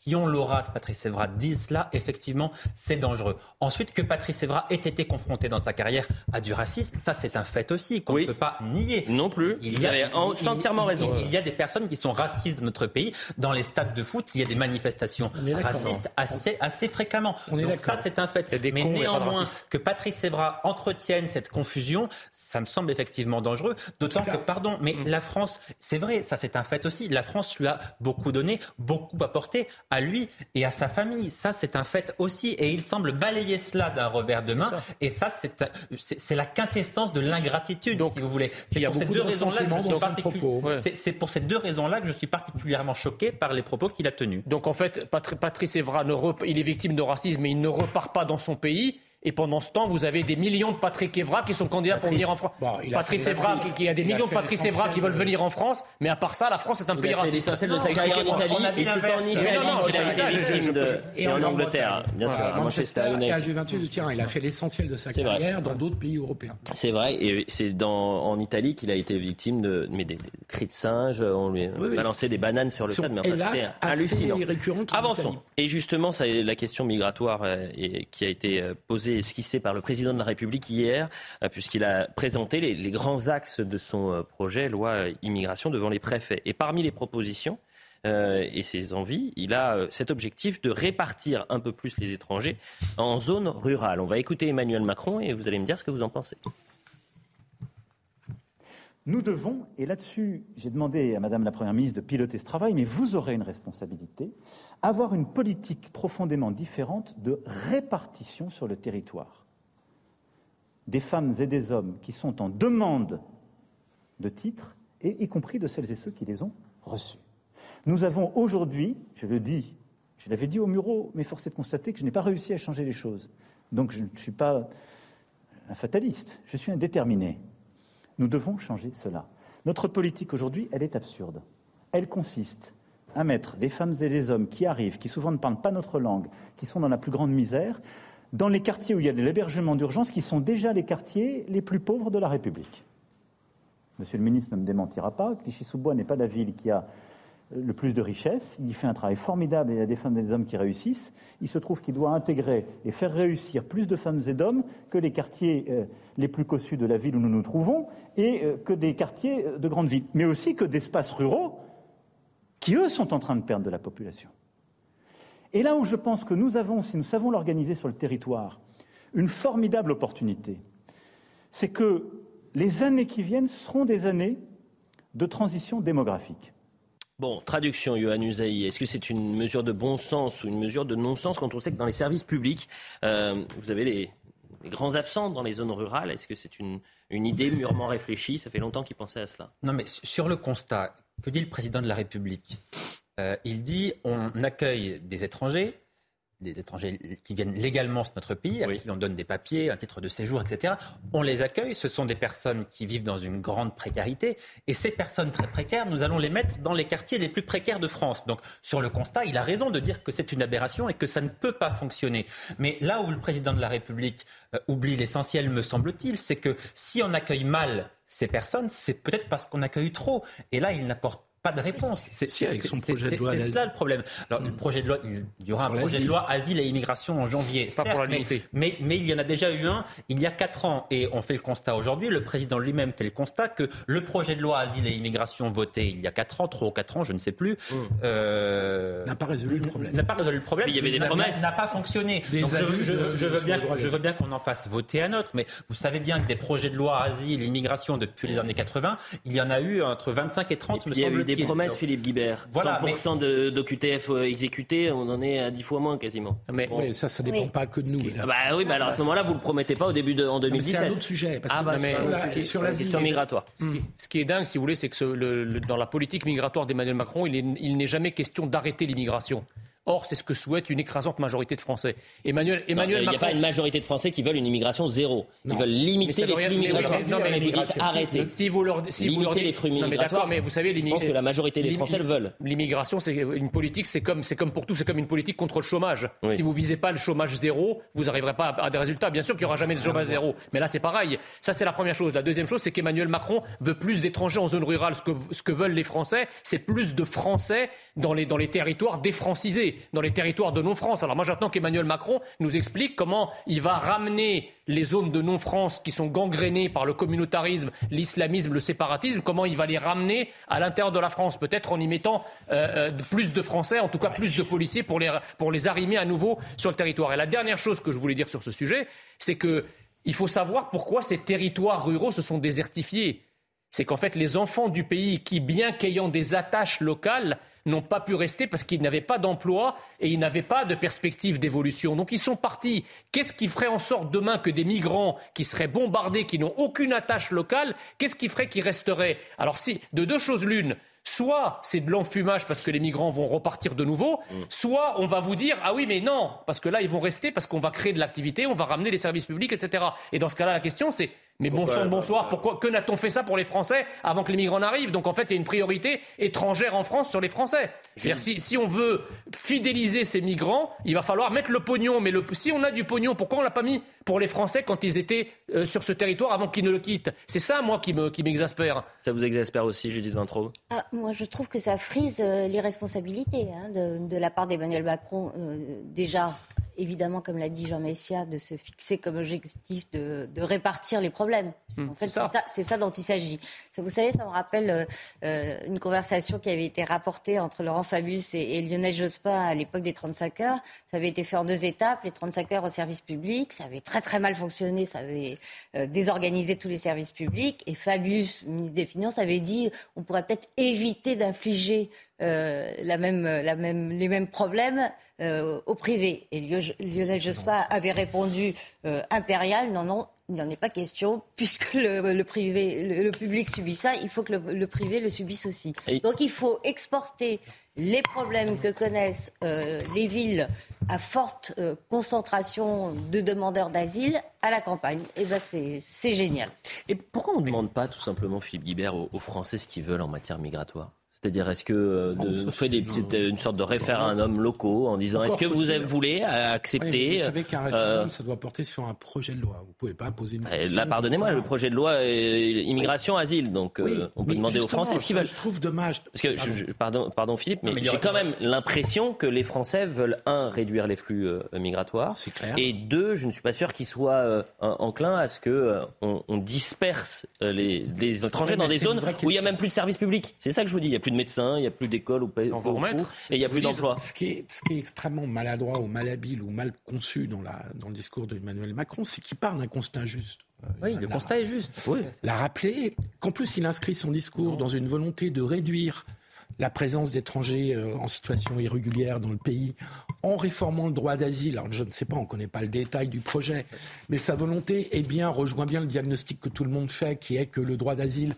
qui ont l'aura de Patrice Evra disent cela, effectivement, c'est dangereux. Ensuite, que Patrice Evra ait été confronté dans sa carrière à du racisme, ça c'est un fait aussi qu'on Oui. ne peut pas nier. Non plus. Vous avez en- il- entièrement il- raison. Il, il y a des personnes qui sont racistes dans notre pays. Dans les stades de foot, il y a des manifestations racistes assez, assez fréquemment. On Donc ça, c'est un fait. Il y a Mais cons, il y a néanmoins, que Patrice Evra entretienne cette confusion, ça me semble effectivement dangereux. D'autant que, pardon, mais Mm. la France, c'est vrai, ça c'est un fait aussi, la France lui a beaucoup donné, beaucoup apporté à lui et à sa famille. Ça, c'est un fait aussi. Et il semble balayer cela d'un revers de main. Et ça, c'est la quintessence de l'ingratitude, si vous voulez. C'est pour, ces deux raisons-là que je suis particulièrement... C'est pour ces deux raisons-là que je suis particulièrement choqué par les propos qu'il a tenus. Donc en fait, Patrice Evra, il est victime de racisme, mais il ne repart pas dans son pays. Et pendant ce temps, vous avez des millions de Patrick Evra qui sont candidats pour venir en France. Patrice Evra, qui, a des millions de Patrice Evra qui veulent venir en France. Mais à part ça, la France est un pays raciste. C'est l'essentiel de sa carrière en Italie. Et c'est en Italie Et en Angleterre, bien sûr. À Manchester, à Juventus de Turin. Il a fait l'essentiel de sa carrière dans d'autres pays européens. C'est vrai. Et c'est en Italie qu'il a été victime de des cris de singe. On lui balançait des bananes sur le stade. Mais c'était hallucinant. Avançons. Et justement, la question migratoire qui a été posée esquissé par le président de la République hier, euh, puisqu'il a présenté les, grands axes de son euh, projet loi euh, immigration devant les préfets. Et parmi les propositions et ses envies, il a cet objectif de répartir un peu plus les étrangers en zone rurale. On va écouter Emmanuel Macron et vous allez me dire ce que vous en pensez. Nous devons, et là-dessus, j'ai demandé à Madame la Première ministre de piloter ce travail, mais vous aurez une responsabilité, avoir une politique profondément différente de répartition sur le territoire. Des femmes et des hommes qui sont en demande de titres, et y compris de celles et ceux qui les ont reçus. Nous avons aujourd'hui, je le dis, je l'avais dit au Muro, mais force est de constater que je n'ai pas réussi à changer les choses. Donc je ne suis pas un fataliste, je suis un déterminé. Nous devons changer cela. Notre politique aujourd'hui, elle est absurde. Elle consiste à mettre les femmes et les hommes qui arrivent, qui souvent ne parlent pas notre langue, qui sont dans la plus grande misère, dans les quartiers où il y a de l'hébergement d'urgence, qui sont déjà les quartiers les plus pauvres de la République. Monsieur le ministre ne me démentira pas, Clichy-sous-Bois n'est pas la ville qui a le plus de richesses. Il fait un travail formidable et il y a des femmes et des hommes qui réussissent. Il se trouve qu'il doit intégrer et faire réussir plus de femmes et d'hommes que les quartiers euh, les plus cossus de la ville où nous nous trouvons et euh, que des quartiers de grandes villes, mais aussi que d'espaces ruraux qui, eux, sont en train de perdre de la population. Et là où je pense que nous avons, si nous savons l'organiser sur le territoire, une formidable opportunité, c'est que les années qui viennent seront des années de transition démographique. Bon, traduction, Yohann Usaï. Est-ce que c'est une mesure de bon sens ou une mesure de non-sens quand on sait que dans les services publics, euh, vous avez les, grands absents dans les zones rurales? Est-ce que c'est une, une, idée mûrement réfléchie? Ça fait longtemps qu'il pensait à cela. Non, mais sur le constat, que dit le président de la République? Euh, Il dit on accueille des étrangers des étrangers qui viennent légalement sur notre pays, à qui on donne des papiers, un titre de séjour, etc. On les accueille. Ce sont des personnes qui vivent dans une grande précarité. Et ces personnes très précaires, nous allons les mettre dans les quartiers les plus précaires de France. Donc, sur le constat, il a raison de dire que c'est une aberration et que ça ne peut pas fonctionner. Mais là où le président de la République euh, oublie l'essentiel, me semble-t-il, c'est que si on accueille mal ces personnes, c'est peut-être parce qu'on accueille trop. Et là, il n'apporte pas de réponse. C'est cela le problème. Alors, le projet de loi, il y aura un projet de loi asile et immigration en janvier. Pas pour mais, mais, mais, il y en a déjà eu un il y a quatre ans. Et on fait le constat aujourd'hui, le président lui-même fait le constat que le projet de loi asile et immigration voté il y a quatre ans, trois ou quatre ans, je ne sais plus, mmh. euh, n'a pas résolu le problème. N'a pas résolu le problème. il y avait des promesses. N'a pas fonctionné. Donc je, je, je, veux bien, je veux bien qu'on en fasse voter un autre. Mais vous savez bien que des projets de loi asile, immigration depuis les années 80, il y en a eu entre 25 et 30, me semble des promesses, Philippe Guibert. Voilà, 100% mais... d'OQTF euh, exécutés, on en est à 10 fois moins quasiment. Mais oui, ça, ça dépend pas que de nous. Bah oui, bah alors à ce moment-là, vous le promettez pas au début de en 2017. C'est un autre sujet. Parce ah bah, mais sur la, question migratoire. Ce qui, est dingue, si vous voulez, c'est que le, dans la politique migratoire d'Emmanuel Macron, il n'est jamais question d'arrêter l'immigration. Or, c'est ce que souhaite une écrasante majorité de Français. Emmanuel, Emmanuel Il n'y a pas une majorité de Français qui veulent une immigration zéro. Ils veulent limiter les flux migratoires. Non, mais arrêter. Si vous leur, si limiter vous leur les flux migratoires. mais vous savez, je pense que la majorité des Français le veulent. L'immigration, c'est une politique, c'est comme, c'est comme pour tout, c'est comme une politique contre le chômage. Si vous visez pas le chômage zéro, vous n'arriverez pas à, des résultats. Bien sûr qu'il y aura jamais de chômage zéro, mais là c'est pareil. Ça c'est la première chose. La deuxième chose, c'est qu'Emmanuel Macron veut plus d'étrangers en zone rurale. Ce que, ce que veulent les Français, c'est plus de Français dans les, dans les territoires défrancisés, dans les territoires de non-France. Alors moi j'attends qu'Emmanuel Macron nous explique comment il va ramener les zones de non-France qui sont gangrénées par le communautarisme, l'islamisme, le séparatisme, comment il va les ramener à l'intérieur de la France, peut-être en y mettant euh, euh, plus de Français, en tout cas plus de policiers pour les, pour les arrimer à nouveau sur le territoire. Et la dernière chose que je voulais dire sur ce sujet, c'est qu'il faut savoir pourquoi ces territoires ruraux se sont désertifiés. C'est qu'en fait, les enfants du pays qui, bien qu'ayant des attaches locales, n'ont pas pu rester parce qu'ils n'avaient pas d'emploi et ils n'avaient pas de perspective d'évolution. Donc ils sont partis. Qu'est-ce qui ferait en sorte demain que des migrants qui seraient bombardés, qui n'ont aucune attache locale, qu'est-ce qui ferait qu'ils resteraient? Alors si, de deux choses l'une, Soit c'est de l'enfumage parce que les migrants vont repartir de nouveau, mm. soit on va vous dire ah oui mais non parce que là ils vont rester parce qu'on va créer de l'activité, on va ramener des services publics, etc. Et dans ce cas-là la question c'est mais bon sang de bonsoir, pourquoi que n'a-t-on fait ça pour les Français avant que les migrants n'arrivent? Donc en fait, il y a une priorité étrangère en France sur les Français. C'est-à-dire si, si, on veut fidéliser ces migrants, il va falloir mettre le pognon. Mais le, si on a du pognon, pourquoi on l'a pas mis pour les Français quand ils étaient euh, sur ce territoire avant qu'ils ne le quittent? C'est ça, moi, qui m'exaspère. Me, qui ça vous exaspère aussi, Judith Vintraud? Ah, Moi, je trouve que ça frise euh, l'irresponsabilité hein, de, de, la part d'Emmanuel Macron. Euh, déjà, évidemment, comme l'a dit Jean Messia, de se fixer comme objectif de, répartir les problèmes. En fait, c'est ça. dont il s'agit. Vous savez, ça me rappelle euh, euh, une conversation qui avait été rapportée entre Laurent Fabius et, Lionel Jospin à l'époque des 35 heures. Ça avait été fait en deux étapes, les 35 heures au service public. Ça avait très très mal fonctionné, ça avait euh, désorganisé tous les services publics. Et Fabius, ministre des Finances, avait dit on pourrait peut-être éviter d'infliger euh, la même, la même, les mêmes problèmes euh, au privé. Et Lionel Jospin avait répondu euh, impérial, non, non, il n'y en est pas question, puisque le, privé, le, public subit ça, il faut que le, privé le subisse aussi. Donc il faut exporter les problèmes que connaissent les villes à forte concentration de demandeurs d'asile à la campagne. Et ben c'est génial. Et pourquoi on ne demande pas tout simplement, Philippe Guibert, aux Français ce qu'ils veulent en matière migratoire? C'est-à-dire, est-ce que euh, de, fait des petites, une sorte de référendum locaux en disant est-ce que vous voulez accepter Vous savez qu'un référendum, euh, ça doit porter sur un projet de loi. Vous pouvez pas poser une question. Là, pardonnez-moi, le projet de loi immigration, asile. Donc, euh, on peut demander aux Français ce qu'ils veulent. Je trouve dommage. Parce que, je, pardon, pardon Philippe, mais, j'ai quand même l'impression que les Français veulent un réduire les flux migratoires. C'est clair. Et deux, je ne suis pas sûr qu'ils soient enclins à ce que on, disperse les, les étrangers dans des zones où il y a même plus de services publics. C'est ça que je vous dis. Il y a plus de médecins, il n'y a plus d'école ou et il n'y a plus d'emploi. Ce, qui est, ce qui est extrêmement maladroit ou malhabile ou mal conçu dans, la, dans le discours d'Emmanuel Macron, c'est qu'il parle d'un constat juste. Euh, oui, le constat est juste. Oui. La rappeler, qu'en plus il inscrit son discours dans une volonté de réduire la présence d'étrangers euh, en situation irrégulière dans le pays en réformant le droit d'asile. Alors je ne sais pas, on ne connaît pas le détail du projet, mais sa volonté est bien, rejoint bien le diagnostic que tout le monde fait, qui est que le droit d'asile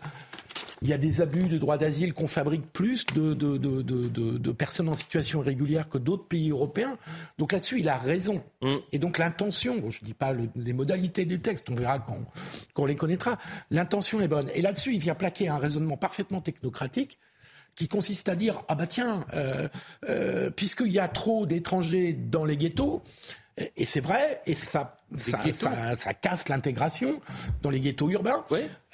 il y a des abus de droit d'asile qu'on fabrique plus de, de, de, de, personnes en situation irrégulière que d'autres pays européens. Donc là-dessus, il a raison. Mm. Et donc l'intention, je ne dis pas les modalités des textes, on verra quand, quand on les connaîtra, l'intention est bonne. Et là-dessus, il vient plaquer un raisonnement parfaitement technocratique qui consiste à dire ah bah tiens, euh, euh, puisqu'il y a trop d'étrangers dans les ghettos, et c'est vrai, et ça, ça, casse l'intégration dans les ghettos urbains.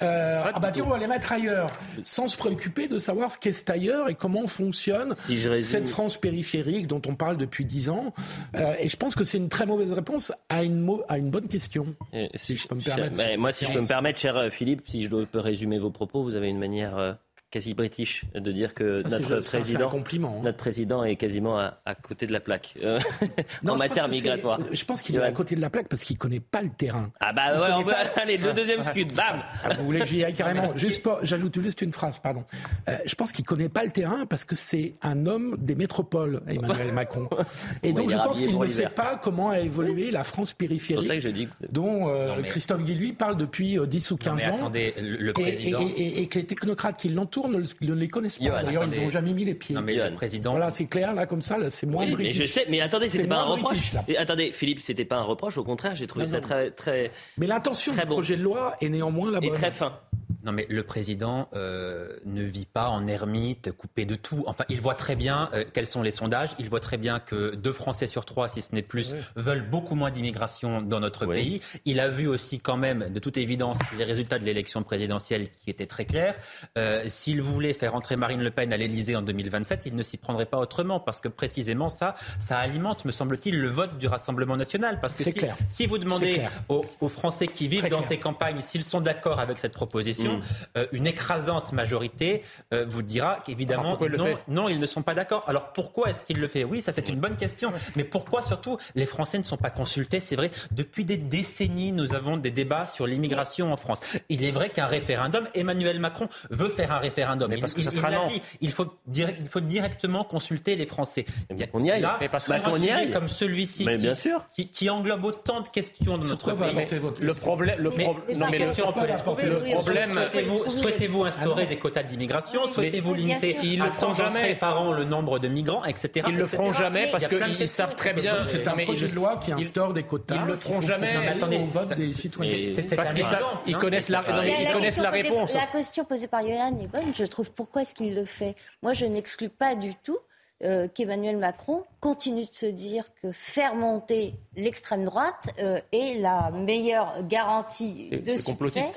Euh, ah bah tiens, on va les mettre ailleurs, sans se préoccuper de savoir ce qu'est ailleurs et comment fonctionne cette France périphérique dont on parle depuis dix ans. Euh, et je pense que c'est une très mauvaise réponse à une, à une bonne question. si je peux me permettre. moi, si je peux me permettre, cher Philippe, si je peux résumer vos propos, vous avez une manière euh, quasi british de dire que notre président, hein. notre président est quasiment à, côté de la plaque euh, en matière migratoire. Je pense qu'il est à côté de la plaque parce qu'il connaît pas le terrain. Ah bah ouais, on peut, allez, le deuxième scud, bam. Ah, vous voulez que j'y aille carrément Juste j'ajoute juste une phrase, pardon. Euh, je pense qu'il connaît pas le terrain parce que c'est un homme des métropoles, Emmanuel Macron. Et donc je pense qu'il ne sait pas comment a évolué la France périphérique, ça que je dis. dont euh, Christophe Guilluy parle depuis 10 ou 15 ans. Attendez, le président... et, et que les technocrates qui l'entourent ne, les connaissent pas. D'ailleurs, ils n'ont jamais mis les pieds. Non, mais le président. Voilà, c'est clair, là, comme ça, c'est moins oui, Mais je sais, mais attendez, c'était pas un reproche. attendez, Philippe, c'était pas un reproche, au contraire, j'ai trouvé ça très, très. Mais l'intention du projet de loi est néanmoins la bonne. Et très fin. Non, mais le président euh, ne vit pas en ermite, coupé de tout. Enfin, il voit très bien euh, quels sont les sondages. Il voit très bien que deux Français sur trois, si ce n'est plus, veulent beaucoup moins d'immigration dans notre pays. Il a vu aussi quand même, de toute évidence, les résultats de l'élection présidentielle qui étaient très clairs. Euh, s'il voulait faire entrer Marine Le Pen à l'Élysée en 2027, il ne s'y prendrait pas autrement, parce que précisément ça, ça alimente, me semble-t-il, le vote du Rassemblement national. Parce que si, si, vous demandez aux, Français qui vivent dans ces campagnes s'ils sont d'accord avec cette proposition, population, Mm. euh, une écrasante majorité euh, vous dira qu'évidemment, non, ils ne sont pas d'accord. Alors pourquoi est-ce qu'il le fait? Oui, ça c'est une bonne question. Mais pourquoi surtout les Français ne sont pas consultés? C'est vrai, depuis des décennies, nous avons des débats sur l'immigration en France. Il est vrai qu'un référendum, Emmanuel Macron veut faire un référendum. parce que il, ça il sera non. dit, il faut, dire- il faut directement consulter les Français. On y aille. Là, Mais parce qu'on y aille. comme celui-ci, Mais qui- bien sûr. qui, qui englobe autant de questions de notre pays. Le problème, le Mais- mais non, mais problème, Souhaitez-vous instaurer Ah des quotas d'immigration Souhaitez-vous limiter. Ils le feront jamais. par an le nombre de migrants, etc. Ils le feront jamais parce qu'ils savent très bien. C'est un projet de loi qui instaure des quotas. Ils le feront jamais. attendez, des citoyens. Parce qu'ils connaissent la, réponse. La question posée par Johan est bonne. Je trouve pourquoi est-ce qu'il le fait? Moi, je n'exclus pas du tout euh, qu'Emmanuel Macron continue de se dire que faire monter l'extrême droite euh, est la meilleure garantie de c'est succès.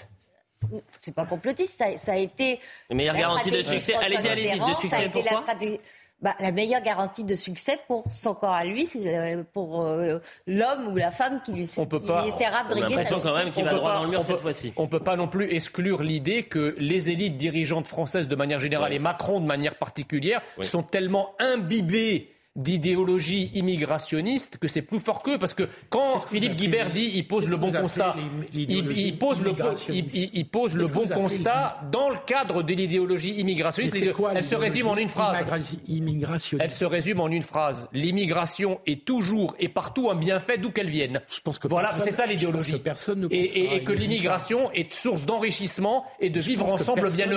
C'est pas complotiste, ça, ça a été La meilleure la garantie de succès. Allez-y, allez-y. De Mitterrand, ça a succès, la pourquoi stratégie- bah, la meilleure garantie de succès pour son corps à lui, c'est, euh, pour euh, l'homme ou la femme qui lui On peut qui pas- essaiera de On a briguer sa l'impression quand même succession. qu'il va peut droit pas- dans le mur on cette peut- fois-ci. On peut pas non plus exclure l'idée que les élites dirigeantes françaises de manière générale Ouais. et Macron de manière particulière sont tellement imbibés d'idéologie immigrationniste que c'est plus fort qu'eux parce que quand Philippe Guibert dit il pose le bon constat il, pose le, il, pose le bon constat dans le cadre de l'idéologie immigrationniste. Quoi elle se résume en une phrase. elle se résume en une phrase. L'immigration est toujours et partout un bienfait d'où qu'elle vienne. Je pense que voilà, c'est ça l'idéologie. que personne ne et, pense ça, et- et que l'immigration est source d'enrichissement et de Je vivre ensemble personne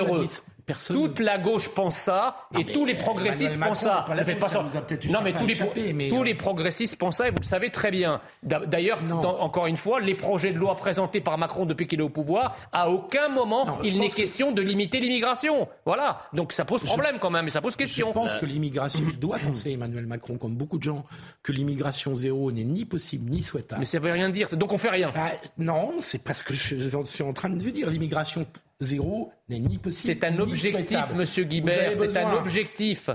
personne Toute la gauche pense ça et tous les progressistes Emmanuel pensent Macron ça. Ne faites pas ça Non, mais tous les, échappé, mais, tous euh, les progressistes pensent ça et vous le savez très bien. D'a- D'ailleurs, encore une fois, les projets de loi présentés par Macron depuis qu'il est au pouvoir, à aucun moment Non, je il n'est que- question de limiter l'immigration. Voilà. Donc ça pose problème quand même, et ça pose Je question. pense que l'immigration, il doit penser Emmanuel Macron, comme beaucoup de gens, que l'immigration zéro n'est ni possible ni souhaitable. Mais ça veut rien dire. Donc on fait rien. Bah, non, c'est parce que je, je suis en train de vous dire. L'immigration zéro n'est ni possible. C'est un objectif. Monsieur Guibert. C'est un objectif.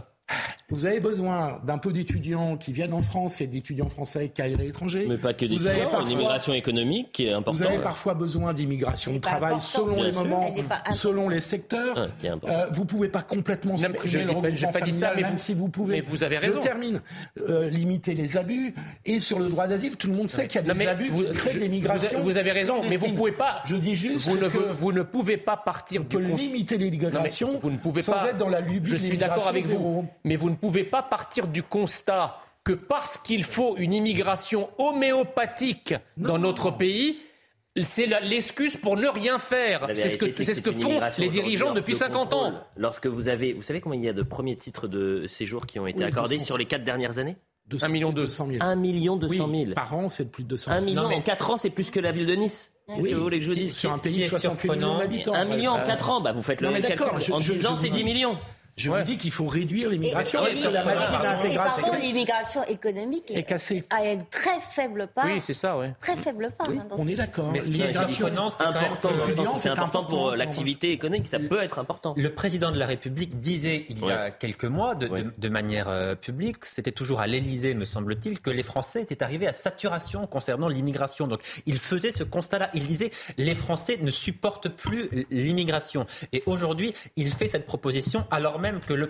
Vous avez besoin d'un peu d'étudiants qui viennent en France et d'étudiants français qui aillent à l'étranger. Mais pas que des Vous avez étudiants, parfois- une immigration économique qui est Vous importante. avez parfois besoin d'immigration de pas travail selon les sûr. moments, pas selon les secteurs. Ah. Euh, vous pouvez pas complètement Non, supprimer je le pas- regroupement j'ai pas dit ça, mais même vous- si vous pouvez. mais vous avez raison. Je termine. Euh, limiter les abus et sur le droit d'asile, tout le monde sait qu'il y a Non, des abus vous, qui créent de l'immigration. vous- vous avez raison, mais vous clandestine. pouvez pas. Je dis juste Vous ne, que vous ne pouvez pas partir du constat. limiter l'immigration vous ne pouvez sans pas. être dans la lubie Je de suis d'accord avec l'immigration vous, zéro. Mais vous ne pouvez pas partir du constat que parce qu'il faut une immigration homéopathique dans notre pays. C'est l'excuse pour ne rien faire. C'est ce que, ce que font les dirigeants depuis de 50 ans. Lorsque vous avez, vous savez combien il y a de premiers titres de séjour qui ont été Oui, accordés 200. sur les quatre dernières années? 200 Un million deux. 200 000. 1 million 200 000. Oui, par an, c'est plus de 200 1 000. million Non, mais en 4 ans, c'est plus que la ville de Nice. Qu'est-ce que vous voulez que je vous dise Sur un pays de est 68 millions d'habitants. 1 million en presque. 4 ans, bah vous faites Non, le mais calcul. d'accord, je- En je- 10 ans, c'est vous 10 dis- millions. Je Ouais. vous dis qu'il faut réduire l'immigration Et- parce que la et- machine pardon, l'immigration économique est cassée. a une très faible part. Oui, c'est ça, ouais. très faible part. hein, dans On ce est d'accord. Mais ce qui est L'immigration- surprenant, c'est important, c'est important pour l'activité économique, ça peut être important. Le président de la République disait il y a Ouais. quelques mois, de, de- Ouais. de manière euh, publique, c'était toujours à l'Élysée, me semble-t-il, que les Français étaient arrivés à saturation concernant l'immigration. Donc, il faisait ce constat-là. Il disait les Français ne supportent plus l'immigration. Et aujourd'hui, il fait cette proposition alors même que le,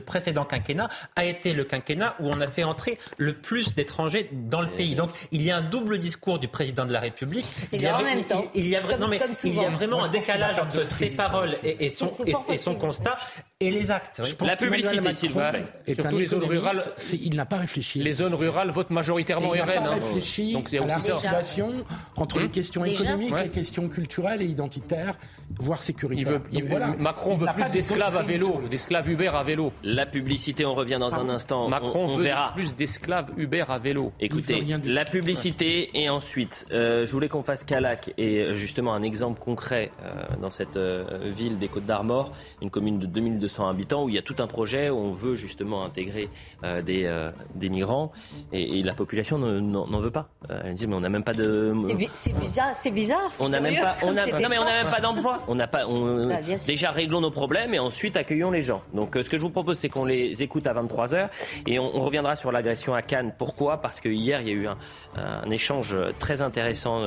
précédent quinquennat a été le quinquennat où on a fait entrer le plus d'étrangers dans le pays. Donc, il y a un double discours du président de la République. Et Il y a, en même temps, il y a vra- comme- non, mais comme il y a souvent. vraiment Moi, un décalage entre ses paroles et, et son, et, et constat et les actes. oui. Je pense La publicité, s'il vous plaît. Surtout les zones rurales. c'est- Il n'a pas réfléchi. Les zones rurales votent majoritairement Et il n'a pas hein. réfléchi Donc à la relation entre les questions Déjà économiques, Ouais. les questions culturelles et identitaires, voire Il sécuritaires. veut, Donc il veut- voilà. Macron Il veut plus d'esclaves à vélo, d'esclaves Uber à vélo. La publicité, on revient dans un instant. Macron on, on veut verra. plus d'esclaves Uber à vélo. Écoutez, la publicité et ensuite, euh, je voulais qu'on fasse Calac et euh, justement un exemple concret euh, dans cette euh, ville des Côtes d'Armor, une commune de 2200 habitants où il y a tout un projet où on veut justement intégrer euh, des, euh, des migrants et, et la population ne- n'en veut pas. Euh, elle dit mais on n'a même pas de... C'est bi- C'est bizarre, c'est bizarre. On n'a même pas, on a, non mais on n'a même pas d'emploi. On n'a pas, on- Bah, déjà réglons nos problèmes et ensuite accueillons les Donc ce que je vous propose, c'est qu'on les écoute à 23h et on, reviendra sur l'agression à Cannes. Pourquoi? Parce que hier, il y a eu un, échange très intéressant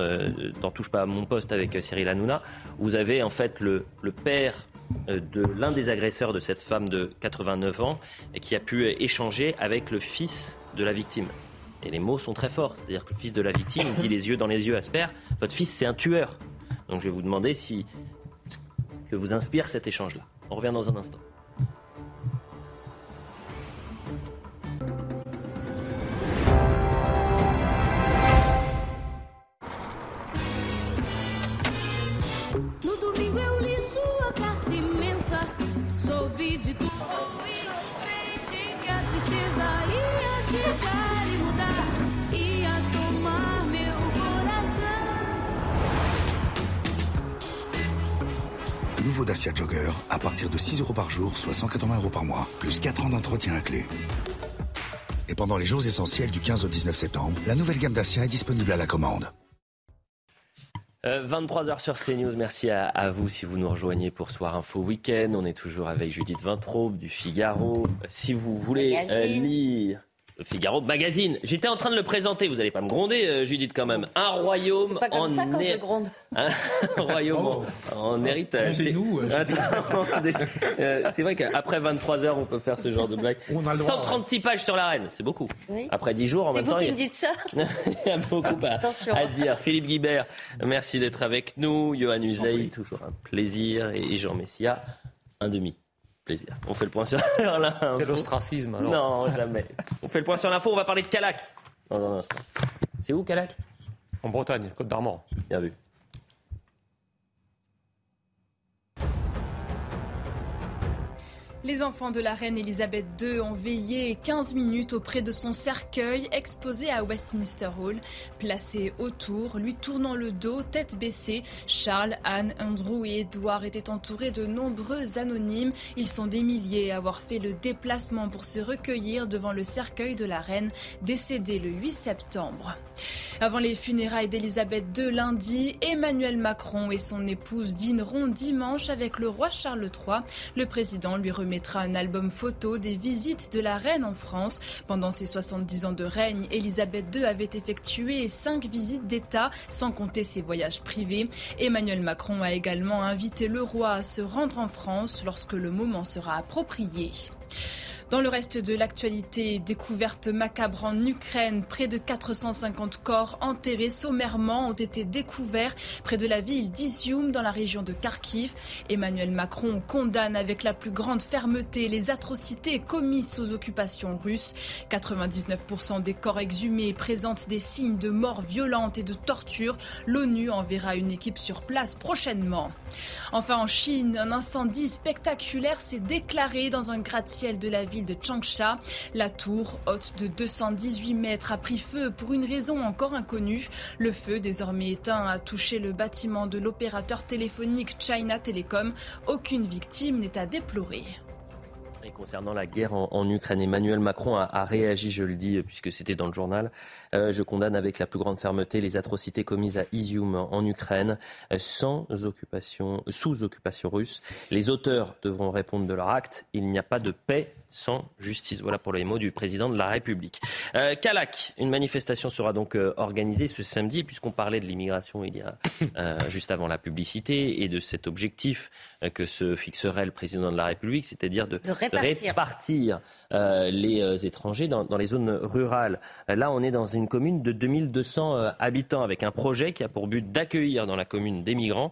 dans Touche pas à mon poste avec Cyril Hanouna. Vous avez en fait le, père de l'un des agresseurs de cette femme de 89 ans et qui a pu échanger avec le fils de la victime. Et les mots sont très forts. C'est-à-dire que le fils de la victime dit les yeux dans les yeux à père, votre fils c'est un tueur. Donc je vais vous demander si que vous inspire cet échange-là. On revient dans un instant. Nouveau Dacia Jogger à partir de 6 euros par jour, soit 180 euros par mois, plus 4 ans d'entretien inclus. Et pendant les jours essentiels du 15 au 19 septembre, la nouvelle gamme Dacia est disponible à la commande. 23h euh, sur CNews, merci à, vous si vous nous rejoignez pour Soir Info Week-end. On est toujours avec Judith Vintraube du Figaro. Si vous voulez euh, lire Figaro Magazine. J'étais en train de le présenter. Vous n'allez pas me gronder, euh, Judith, quand même. Un royaume pas comme en ça quand je gronde. Un royaume en, en héritage. C'est nous. euh, c'est vrai qu'après 23 heures, on peut faire ce genre de blague. On a le droit, 136 pages sur la reine, c'est beaucoup. Oui. Après 10 jours, en C'est même vous temps, qui il y a- me dites ça il y a beaucoup à, Attention. à dire. Philippe Guibert, merci d'être avec nous. Johan Usaï, toujours un plaisir. Et Jean Messia, un demi. Plaisir. On fait le point sur l'info. Quel ostracisme alors Non, jamais. On fait le point sur l'info, on va parler de Calac dans un instant. C'est où Calac? En Bretagne, Côte d'Armor. Bien vu. Les enfants de la reine Elisabeth II ont veillé 15 minutes auprès de son cercueil exposé à Westminster Hall. Placés autour, lui tournant le dos, tête baissée, Charles, Anne, Andrew et Edward étaient entourés de nombreux anonymes. Ils sont des milliers à avoir fait le déplacement pour se recueillir devant le cercueil de la reine décédée le 8 septembre. Avant les funérailles d'Elisabeth II lundi, Emmanuel Macron et son épouse dîneront dimanche avec le roi Charles III. Le président lui remettra un album photo des visites de la reine en France. Pendant ses 70 ans de règne, Elisabeth II avait effectué cinq visites d'État, sans compter ses voyages privés. Emmanuel Macron a également invité le roi à se rendre en France lorsque le moment sera approprié. Dans le reste de l'actualité, découverte macabre en Ukraine, près de 450 corps enterrés sommairement ont été découverts près de la ville d'Izium dans la région de Kharkiv. Emmanuel Macron condamne avec la plus grande fermeté les atrocités commises sous occupation russe. 99% des corps exhumés présentent des signes de mort violente et de torture. L'ONU enverra une équipe sur place prochainement. Enfin, en Chine, un incendie spectaculaire s'est déclaré dans un gratte-ciel de la ville de Changsha. La tour, haute de 218 mètres, a pris feu pour une raison encore inconnue. Le feu, désormais éteint, a touché le bâtiment de l'opérateur téléphonique China Telecom. Aucune victime n'est à déplorer. Concernant la guerre en, Ukraine, Emmanuel Macron a, réagi, je le dis, puisque c'était dans le journal. Euh, je condamne avec la plus grande fermeté les atrocités commises à Izium en Ukraine, euh, sans sous occupation russe. Les auteurs devront répondre de leur acte. Il n'y a pas de paix sans justice. Voilà pour les mots du président de la République. Euh, Calac, une manifestation sera donc euh, organisée ce samedi, puisqu'on parlait de l'immigration il y a euh, juste avant la publicité et de cet objectif euh, que se fixerait le président de la République, c'est-à-dire de, De répartir. répartir, les étrangers dans, dans les zones rurales. Là, on est dans une commune de 2200 euh, habitants avec un projet qui a pour but d'accueillir dans la commune des migrants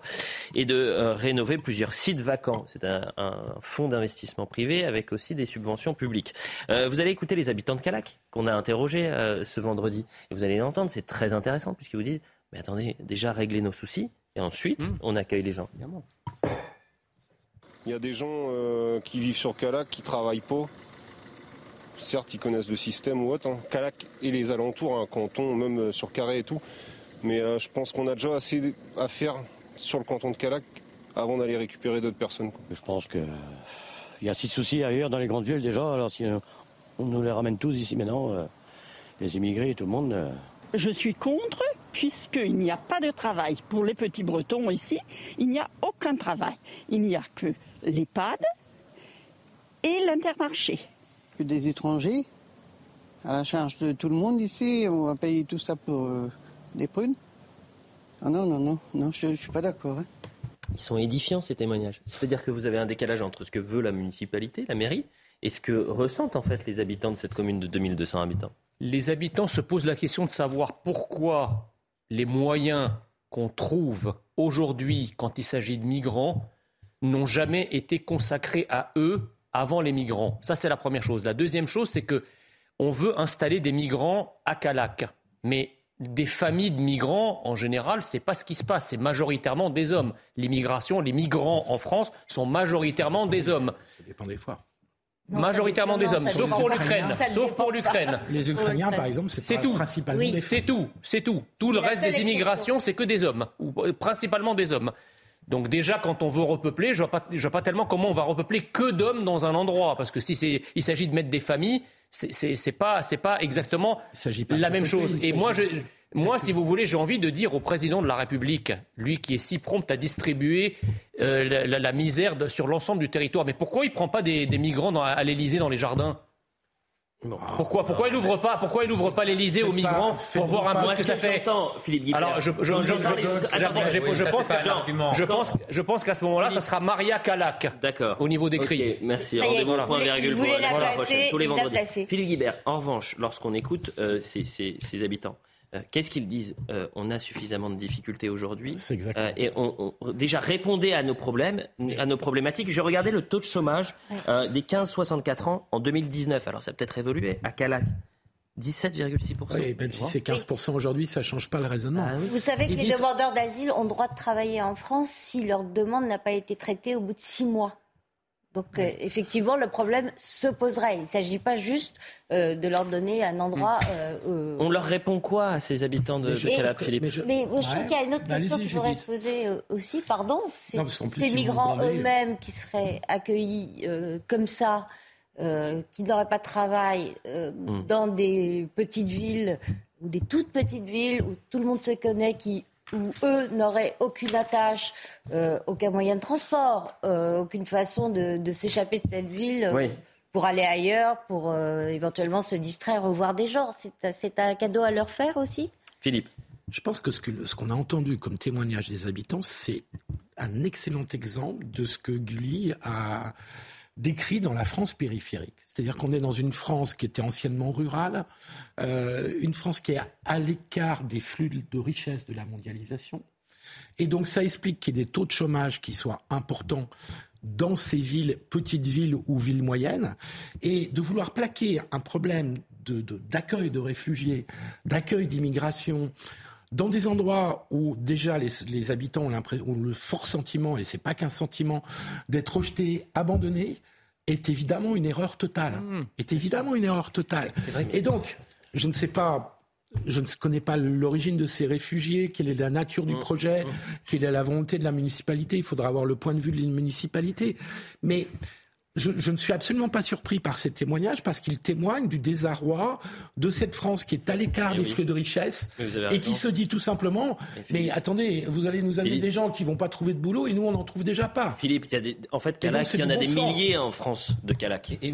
et de rénover plusieurs sites vacants. C'est un, un fonds d'investissement privé avec aussi des subventions publiques. Euh, vous allez écouter les habitants de Calac qu'on a interrogés euh, ce vendredi et vous allez l'entendre, c'est très intéressant puisqu'ils vous disent mais attendez, déjà régler nos soucis et ensuite on accueille les gens. Évidemment. Il y a des gens euh, qui vivent sur Calac, qui travaillent pas. Certes, ils connaissent le système ou autre. hein. Calac et les alentours, un canton, même euh, sur Carré et tout. Mais euh, je pense qu'on a déjà assez à faire sur le canton de Calac avant d'aller récupérer d'autres personnes. quoi. Je pense que il y a six soucis ailleurs dans les grandes villes déjà. Alors si euh, on nous les ramène tous ici maintenant, euh, les immigrés et tout le monde. euh, Je suis contre puisqu'il n'y a pas de travail. Pour les petits Bretons ici, il n'y a aucun travail. Il n'y a que l'EHPAD et l'intermarché. Que des étrangers à la charge de tout le monde ici, on va payer tout ça pour euh, des prunes? Ah non, non, non, non, je, ne suis pas d'accord. Hein. Ils sont édifiants ces témoignages. C'est-à-dire que vous avez un décalage entre ce que veut la municipalité, la mairie, et ce que ressentent en fait les habitants de cette commune de 2200 habitants. Les habitants se posent la question de savoir pourquoi les moyens qu'on trouve aujourd'hui quand il s'agit de migrants n'ont jamais été consacrés à eux avant les migrants. Ça, c'est la première chose. La deuxième chose, c'est que on veut installer des migrants à Calac. Mais des familles de migrants, en général, c'est pas ce qui se passe. C'est majoritairement des hommes. L'immigration, les migrants en France sont majoritairement des hommes. Ça dépend des fois. majoritairement des hommes, sauf pour l'Ukraine. Sauf pour l'Ukraine. Les Ukrainiens, par exemple, c'est tout. principalement des C'est tout, c'est tout. Tout le reste des immigrations, c'est que des hommes, ou euh, principalement des hommes. Donc déjà, quand on veut repeupler, je ne vois, vois, pas tellement comment on va repeupler que d'hommes dans un endroit. Parce que si il s'agit de mettre des familles, c'est pas, pas exactement la même chose. Et moi, je, moi, si vous voulez, j'ai envie de dire au président de la République, lui qui est si prompt à distribuer euh, la, misère sur l'ensemble du territoire, mais pourquoi il ne prend pas des, migrants à l'Élysée dans les jardins? Pourquoi, pourquoi il n'ouvre pas, pourquoi il ouvre pas l'Elysée aux migrants pour voir un peu ce que ça fait Philippe Alors, je, je, pense je pense, je pense qu'à ce moment-là, ça sera Maria Calac. D'accord. Au niveau des cris. merci. Rendez-vous au point virgule pour la prochaine, tous les vendredis. Philippe Guibert. En revanche, lorsqu'on écoute ces habitants, euh, qu'est-ce qu'ils disent euh, On a suffisamment de difficultés aujourd'hui. C'est exactement. et on, déjà répondez à nos problèmes, à nos problématiques. Je regardais le taux de chômage des 15-64 ans en 2019. Alors ça a peut-être évolué à Calac. 17,6%. Oui, même si c'est 15% aujourd'hui, ça ne change pas le raisonnement. Ah Vous savez que les demandeurs d'asile ont droit de travailler en France si leur demande n'a pas été traitée au bout de six mois. Donc euh, effectivement, le problème se poserait. Il ne s'agit pas juste euh, de leur donner un endroit. Mm. Euh, On leur répond quoi à ces habitants de Calab, Philippe Mais je, mais je trouve qu'il y a une autre question qui pourrait se poser aussi. Pardon, c'est ces migrants eux-mêmes qui seraient accueillis comme ça. qui n'auraient pas de travail mm. dans des petites villes ou des toutes petites villes où tout le monde se connaît, qui où eux n'auraient aucune attache, euh, aucun moyen de transport, euh, aucune façon de, s'échapper de cette ville euh, pour aller ailleurs, pour éventuellement se distraire, revoir des gens. C'est un cadeau à leur faire aussi? Philippe. Je pense que ce qu'on a entendu comme témoignage des habitants, c'est un excellent exemple de ce que Gulli a, décrit dans la France périphérique. C'est-à-dire qu'on est dans une France qui était anciennement rurale, euh, une France qui est à l'écart des flux de richesse de la mondialisation. Et donc ça explique qu'il y ait des taux de chômage qui soient importants dans ces villes, petites villes ou villes moyennes, et de vouloir plaquer un problème d'accueil de, de réfugiés, d'accueil d'immigration, dans des endroits où déjà les, habitants ont, le fort sentiment, et c'est pas qu'un sentiment, d'être rejetés, abandonnés, est évidemment une erreur totale. Mmh. Est évidemment une erreur totale. Et donc, je ne sais pas, je ne connais pas l'origine de ces réfugiés, quelle est la nature du mmh. projet, mmh. quelle est la volonté de la municipalité. Il faudra avoir le point de vue de la municipalité. Mais je, ne suis absolument pas surpris par ces témoignages parce qu'ils témoignent du désarroi de cette France qui est à l'écart eh des flux de richesse et qui se dit tout simplement mais attendez, vous allez nous amener des gens qui vont pas trouver de boulot et nous on n'en trouve déjà pas. Philippe, il y a des, en fait, Calac, il y en a des milliers en France de Calac. Et,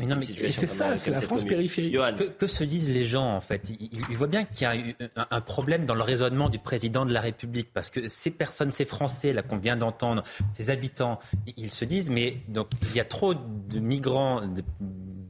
c'est ça, c'est la France périphérique. Que, se disent les gens en fait? Ils, voient bien qu'il y a eu un, problème dans le raisonnement du président de la République parce que ces personnes, ces Français là qu'on vient d'entendre, ces habitants, ils se disent mais donc il y a trop de migrants, de,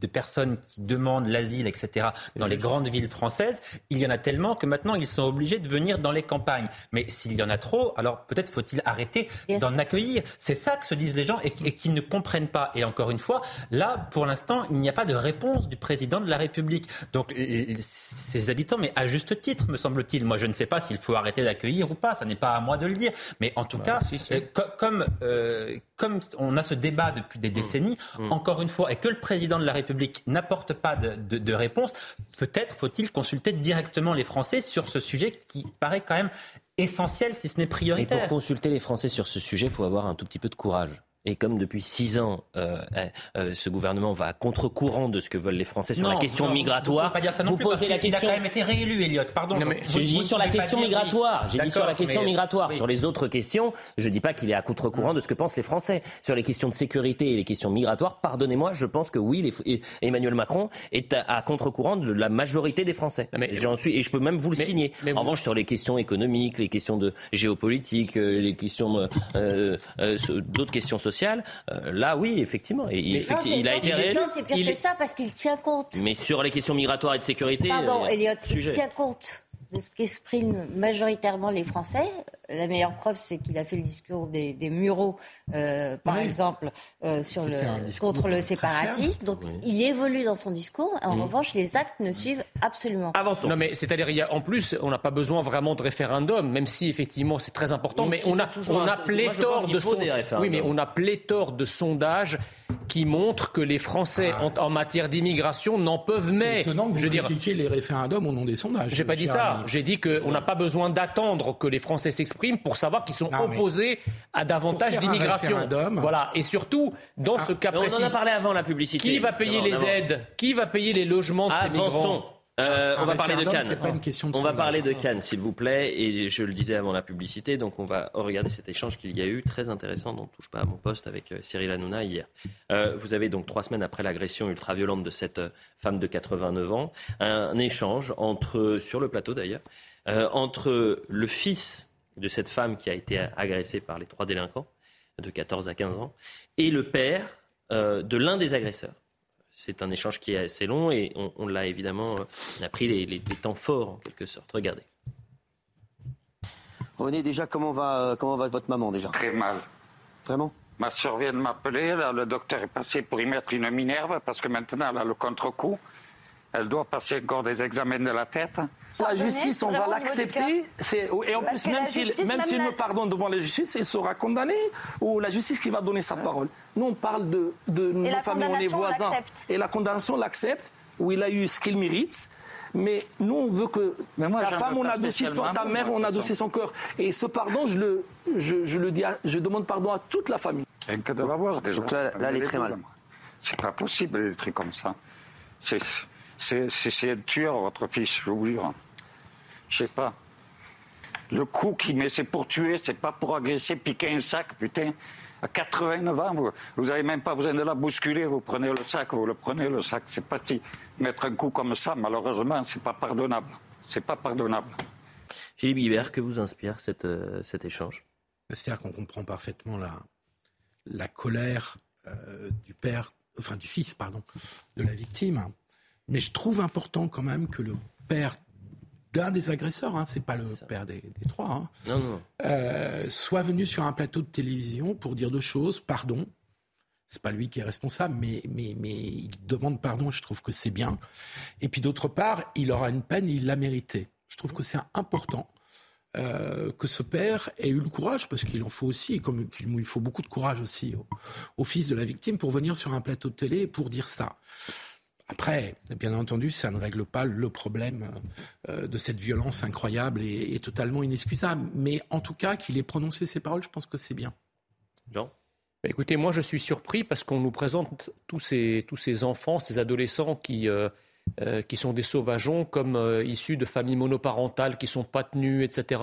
personnes qui demandent l'asile, etc., dans les grandes villes françaises, il y en a tellement que maintenant ils sont obligés de venir dans les campagnes. Mais s'il y en a trop, alors peut-être faut-il arrêter d'en accueillir. C'est ça que se disent les gens et, et qui ne comprennent pas. Et encore une fois, là, pour l'instant, il n'y a pas de réponse du président de la République. Donc, ces habitants, mais à juste titre, me semble-t-il. Moi, je ne sais pas s'il faut arrêter d'accueillir ou pas. Ça n'est pas à moi de le dire. Mais en tout bah, cas, euh, comme, euh, comme on a ce débat depuis des mmh. décennies, mmh. encore une fois, et que le président de la République n'apporte pas de, réponse, peut-être faut-il consulter directement les Français sur ce sujet qui paraît quand même essentiel, si ce n'est prioritaire. Et pour consulter les Français sur ce sujet, il faut avoir un tout petit peu de courage. Et comme depuis six ans, euh, euh, ce gouvernement va à contre-courant de ce que veulent les Français sur la question migratoire, vous, posez la question. Il a quand même été réélu, Elliot. Pardon. J'ai dit sur la question migratoire. J'ai dit sur la question migratoire. Sur les autres questions, je dis pas qu'il est à contre-courant de ce que pensent les Français. Sur les questions de sécurité et les questions migratoires, pardonnez-moi, je pense que oui, Emmanuel Macron est à, contre-courant de la majorité des Français. J'en suis et je peux même vous le signer. en revanche, sur les questions économiques, les questions de géopolitique, euh, les questions d'autres questions sociales euh, là, oui, effectivement. Et, il, il a été réélu. Non, c'est pire que ça parce qu'il tient compte. Mais sur les questions migratoires et de sécurité. Pardon, Elliot, il tient compte de ce qu'expriment majoritairement les Français. La meilleure preuve, c'est qu'il a fait le discours des, des Mureaux, euh, par exemple, euh, sur le, contre le séparatisme. Donc, il évolue dans son discours. En mmh. revanche, les actes ne suivent absolument. Avançons. Non, mais c'est-à-dire, en plus, on n'a pas besoin vraiment de référendum, même si effectivement c'est très important. mais on a, on a pléthore de sondages. Oui, mais on a pléthore de sondages qui montre que les Français ah. en, matière d'immigration n'en peuvent mais. C'est étonnant que vous je dire, les référendums au nom des sondages. J'ai pas dit ça. J'ai dit qu'on n'a pas besoin d'attendre que les Français s'expriment pour savoir qu'ils sont opposés à davantage d'immigration. Voilà. Et surtout, dans ah. ce cas précis. On en a parlé avant la publicité. Qui va payer les aides? Qui va payer les logements de ces migrants? Euh, on va parler de Cannes. Pas une question de on va parler de Cannes, s'il vous plaît. Et je le disais avant la publicité, donc on va regarder cet échange qu'il y a eu, très intéressant, dont touche pas à mon poste avec euh, Cyril Hanouna hier. Euh, vous avez donc trois semaines après l'agression ultra-violente de cette femme de 89 ans, un échange entre, sur le plateau d'ailleurs, entre le fils de cette femme qui a été agressée par les trois délinquants, de 14 à 15 ans, et le père de l'un des agresseurs c'est un échange qui est assez long et on, l'a évidemment, euh, on a pris les, temps forts en quelque sorte. Regardez. René, déjà, comment va, euh, comment va votre maman déjà? Très mal. Vraiment Ma soeur vient de m'appeler, le docteur est passé pour y mettre une minerve parce que maintenant elle a le contre-coup. Elle doit passer encore des examens de la tête. La justice, on va l'accepter. Et en plus, même s'il me pardonne devant la justice, il sera condamné ou la justice qui va donner sa parole. Nous, on parle de, de nos familles, on est voisins. Et la condamnation, l'accepte, où il a eu ce qu'il mérite. Mais nous, on veut que la femme, on a adouci son, ta mère, on a adouci son cœur. Et ce pardon, je le, je, le dis, je demande pardon à toute la famille. Rien que de l'avoir déjà. Donc là, là elle est très mal. C'est pas possible, trucs comme ça. C'est c'est un tueur, votre fils, je vous jure. Je sais pas. Le coup qu'il met, c'est pour tuer, c'est pas pour agresser, piquer un sac, putain. À 89 ans, vous, vous avez même pas besoin de la bousculer, vous prenez le sac, vous le prenez le sac, c'est parti. Mettre un coup comme ça, malheureusement, c'est pas pardonnable. C'est pas pardonnable. Philippe Guibert, que vous inspire euh, cet échange? C'est-à-dire qu'on comprend parfaitement la, la colère euh, du père, enfin du fils, pardon, de la victime mais je trouve important quand même que le père d'un des agresseurs, hein, c'est pas le père des, trois, hein, euh, soit venu sur un plateau de télévision pour dire deux choses. Pardon, c'est pas lui qui est responsable, mais, mais, mais il demande pardon, je trouve que c'est bien. Et puis d'autre part, il aura une peine, il l'a mérité. Je trouve que c'est important euh, que ce père ait eu le courage, parce qu'il en faut aussi, comme il faut beaucoup de courage aussi au, fils de la victime, pour venir sur un plateau de télé et pour dire ça. Après, bien entendu, ça ne règle pas le problème euh, de cette violence incroyable et, totalement inexcusable. Mais en tout cas, qu'il ait prononcé ces paroles, je pense que c'est bien. Jean? Bah, Écoutez, moi je suis surpris parce qu'on nous présente tous ces, tous ces enfants, ces adolescents qui, euh, euh, qui sont des sauvageons, comme issus de familles monoparentales qui sont pas tenues, etc.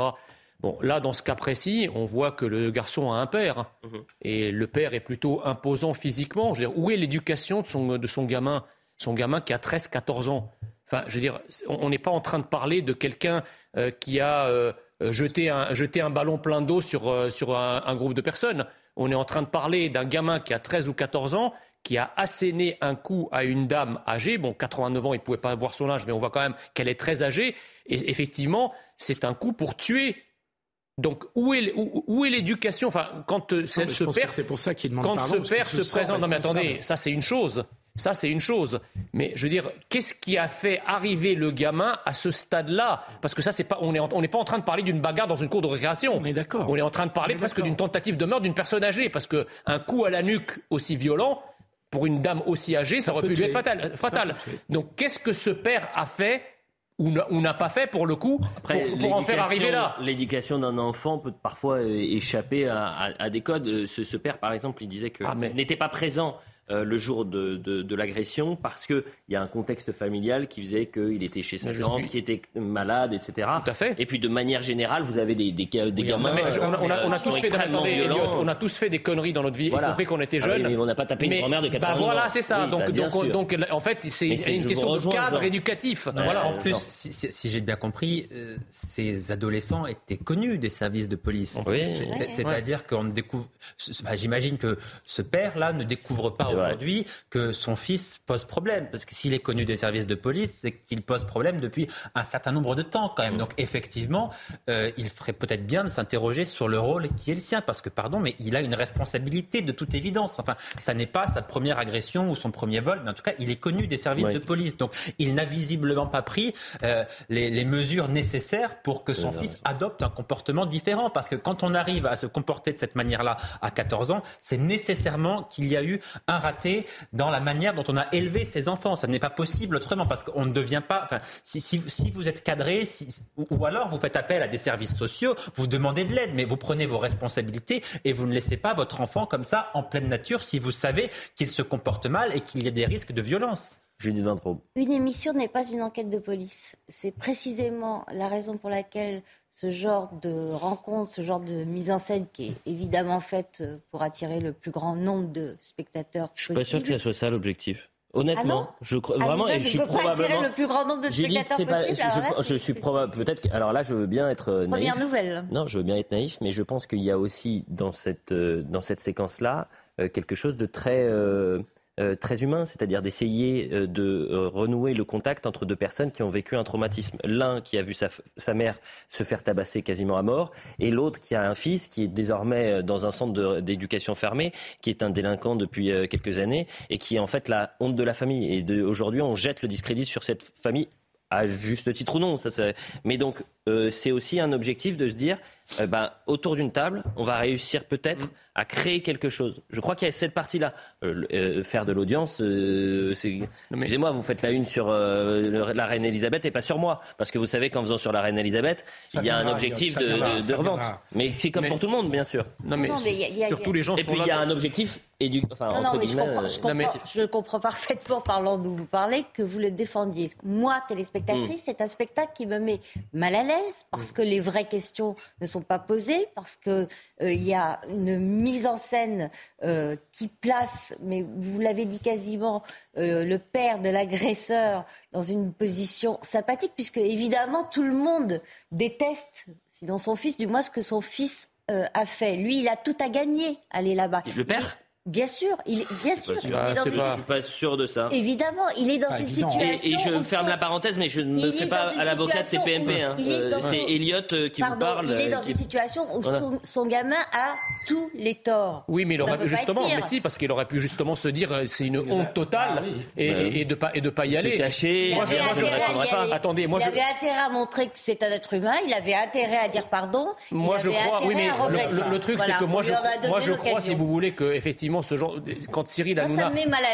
Bon, là, dans ce cas précis, on voit que le garçon a un père. Hein. Mhm. Et le père est plutôt imposant physiquement. Je veux dire, où est l'éducation de son, de son gamin? Son gamin qui a 13-14 ans. Enfin, je veux dire, on n'est pas en train de parler de quelqu'un euh, qui a euh, jeté, un, jeté, un, ballon plein d'eau sur, euh, sur un, groupe de personnes. On est en train de parler d'un gamin qui a 13 ou 14 ans, qui a asséné un coup à une dame âgée. Bon, 89 ans, il ne pouvait pas voir son âge, mais on voit quand même qu'elle est très âgée. Et effectivement, c'est un coup pour tuer donc où est, où, est l'éducation? Enfin, quand ce père, c'est pour ça qu'il demande quand ce père se, se présente. Non, mais attendez, ça c'est une chose. Ça, c'est une chose. Mais je veux dire, qu'est-ce qui a fait arriver le gamin à ce stade-là? Parce que ça, c'est pas, on n'est on pas en train de parler d'une bagarre dans une cour de récréation. On est d'accord. On est en train de parler presque d'une tentative de meurtre d'une personne âgée. Parce qu'un coup à la nuque aussi violent, pour une dame aussi âgée, ça, aurait pu lui être fatal. fatal. Donc, qu'est-ce que ce père a fait ou n'a pas fait pour le coup pour, en faire arriver là? L'éducation d'un enfant peut parfois échapper à, des codes. Ce, ce, père, par exemple, il disait qu'il ah, n'était pas présent euh, le jour de, de, l'agression parce qu'il y a un contexte familial qui faisait qu'il était chez sa tante, qui était malade, etc. Tout à fait. Et puis de manière générale, vous avez des, des, des gamins. on, a, tous fait, on, a, tous fait des conneries dans notre vie, y compris qu'on était ah jeunes. mais on n'a pas tapé une grand-mère de 80 bah Voilà, c'est ça. donc, bah, donc, donc, en fait, c'est une question de cadre éducatif. voilà. En plus, si, j'ai bien compris, euh, ces adolescents étaient connus des services de police. C'est-à-dire qu'on découvre. J'imagine que ce père-là ne découvre pas aujourd'hui que son fils pose problème. Parce que s'il est connu des services de police, c'est qu'il pose problème depuis un certain nombre de temps quand même. Donc effectivement, euh, il ferait peut-être bien de s'interroger sur le rôle qui est le sien. Parce que, pardon, mais il a une responsabilité de toute évidence. Enfin, ça n'est pas sa première agression ou son premier vol, mais en tout cas, il est connu des services de police. Donc il n'a visiblement pas pris euh, les, les, mesures nécessaires pour que son fils adopte un comportement différent. Parce que quand on arrive à se comporter de cette manière-là à 14 ans, c'est nécessairement qu'il y a eu un dans la manière dont on a élevé ses enfants. Ça n'est pas possible autrement parce qu'on ne devient pas. Enfin, si, vous êtes cadré, ou alors vous faites appel à des services sociaux, vous demandez de l'aide, mais vous prenez vos responsabilités et vous ne laissez pas votre enfant comme ça en pleine nature si vous savez qu'il se comporte mal et qu'il y a des risques de violence. Judith Vintraube. Une émission n'est pas une enquête de police. C'est précisément la raison pour laquelle ce genre de rencontre, ce genre de mise en scène qui est évidemment faite euh, pour attirer le plus grand nombre de spectateurs Je suis pas sûr que ce soit ça l'objectif. Honnêtement, ah je crois ah, vraiment, et je suis probablement le plus grand nombre de spectateurs possible. je, suis probable, peut-être. Alors là, je veux bien être euh, naïf. Première nouvelle. Non, je veux bien être naïf, mais je pense qu'il y a aussi dans cette euh, dans cette séquence-là quelque chose de très euh, très humain, c'est-à-dire d'essayer euh, de euh, renouer le contact entre deux personnes qui ont vécu un traumatisme. L'un qui a vu sa, mère se faire tabasser quasiment à mort, et l'autre qui a un fils qui est désormais dans un centre d'éducation fermée, qui est un délinquant depuis quelques années, et qui est en fait la honte de la famille. Et aujourd'hui, on jette le discrédit sur cette famille à juste titre ou non. Mais donc, c'est aussi un objectif de se dire, ben, autour d'une table, on va réussir peut-être mm à créer quelque chose. Je crois qu'il y a cette partie-là. Euh, euh, faire de l'audience, euh, c'est... Excusez-moi, vous faites la une sur la reine Elisabeth et pas sur moi. Parce que vous savez qu'en faisant sur la reine Elisabeth, il y a un objectif de, revente. Mais c'est comme pour tout le monde, bien sûr. Non, mais, surtout les gens Et puis il y a un objectif édu... enfin, non, non, mais je, comprends, je, comprends, parfaitement, parlant d'où vous parlez, que vous le défendiez. Moi, téléspectatrice, hmm. c'est un spectacle qui me met mal à l'aise parce que les vraies questions ne sont pas posées, parce qu'il il y a une mise en scène euh, qui place, mais vous l'avez dit quasiment, euh, le père de l'agresseur dans une position sympathique, puisque évidemment tout le monde déteste, sinon son fils, du moins ce que son fils euh, a fait. Lui, il a tout à gagner, aller là-bas. Le père? Bien sûr, il, bien sûr. il est dans une... suis pas sûr de ça. Évidemment, il est dans une situation. Et, je ferme la parenthèse, mais je ne me fais pas à l'avocat de TPMP. Hein. Euh, c'est Elliot euh, qui vous parle. Il est dans euh, une situation où son, gamin a tous les torts. Oui, mais il aurait pu justement, mais si, parce qu'il aurait pu justement se dire c'est une honte totale ah et, de pas et de pas y aller. Se cacher. Moi, je, ne répondrai pas. Attendez, moi, il avait intérêt à montrer que c'est un être humain. Il avait intérêt à dire pardon. Moi, je crois. Oui, mais le truc, c'est que moi, je crois, si vous voulez, que effectivement, ce genre quand Cyril Hanouna,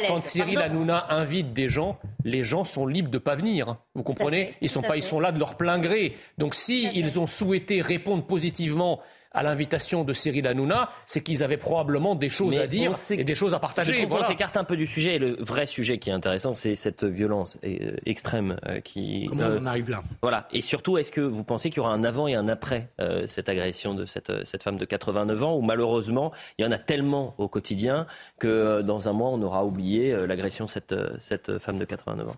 quand Cyril Hanouna invite des gens, les gens sont libres de pas venir. Vous comprenez? Ils sont pas, ils sont là de leur plein gré. Donc si ils ont souhaité répondre positivement à l'invitation de Cyril Hanouna, c'est qu'ils avaient probablement des choses à dire et des choses à partager. Je on s'écarte un peu du sujet. Et le vrai sujet qui est intéressant, c'est cette violence euh, extrême euh, qui. Comment euh, on arrive là? Voilà. Et surtout, est-ce que vous pensez qu'il y aura un avant et un après cette agression de cette, cette femme de 89 ans, où malheureusement, il y en a tellement au quotidien que dans un mois, on aura oublié l'agression de cette, cette femme de 89 ans?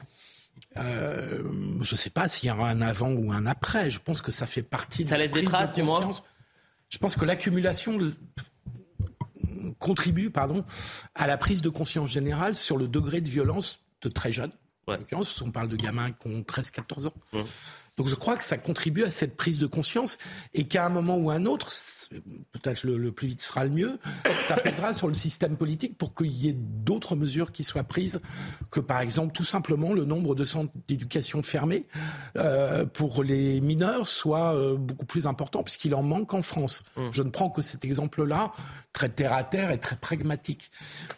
Je ne sais pas s'il y aura un avant ou un après. Je pense que ça fait partie. Ça laisse des traces, du moins? Je pense que l'accumulation contribue pardon, à la prise de conscience générale sur le degré de violence de très jeunes. En l'occurrence, on parle de gamins qui ont 13-14 ans. Donc je crois que ça contribue à cette prise de conscience et qu'à un moment ou un autre, peut-être le, plus vite sera le mieux, ça pèsera sur le système politique pour qu'il y ait d'autres mesures qui soient prises que par exemple tout simplement le nombre de centres d'éducation fermés euh, pour les mineurs soit euh, beaucoup plus important puisqu'il en manque en France. Mmh. Je ne prends que cet exemple-là, très terre à terre et très pragmatique.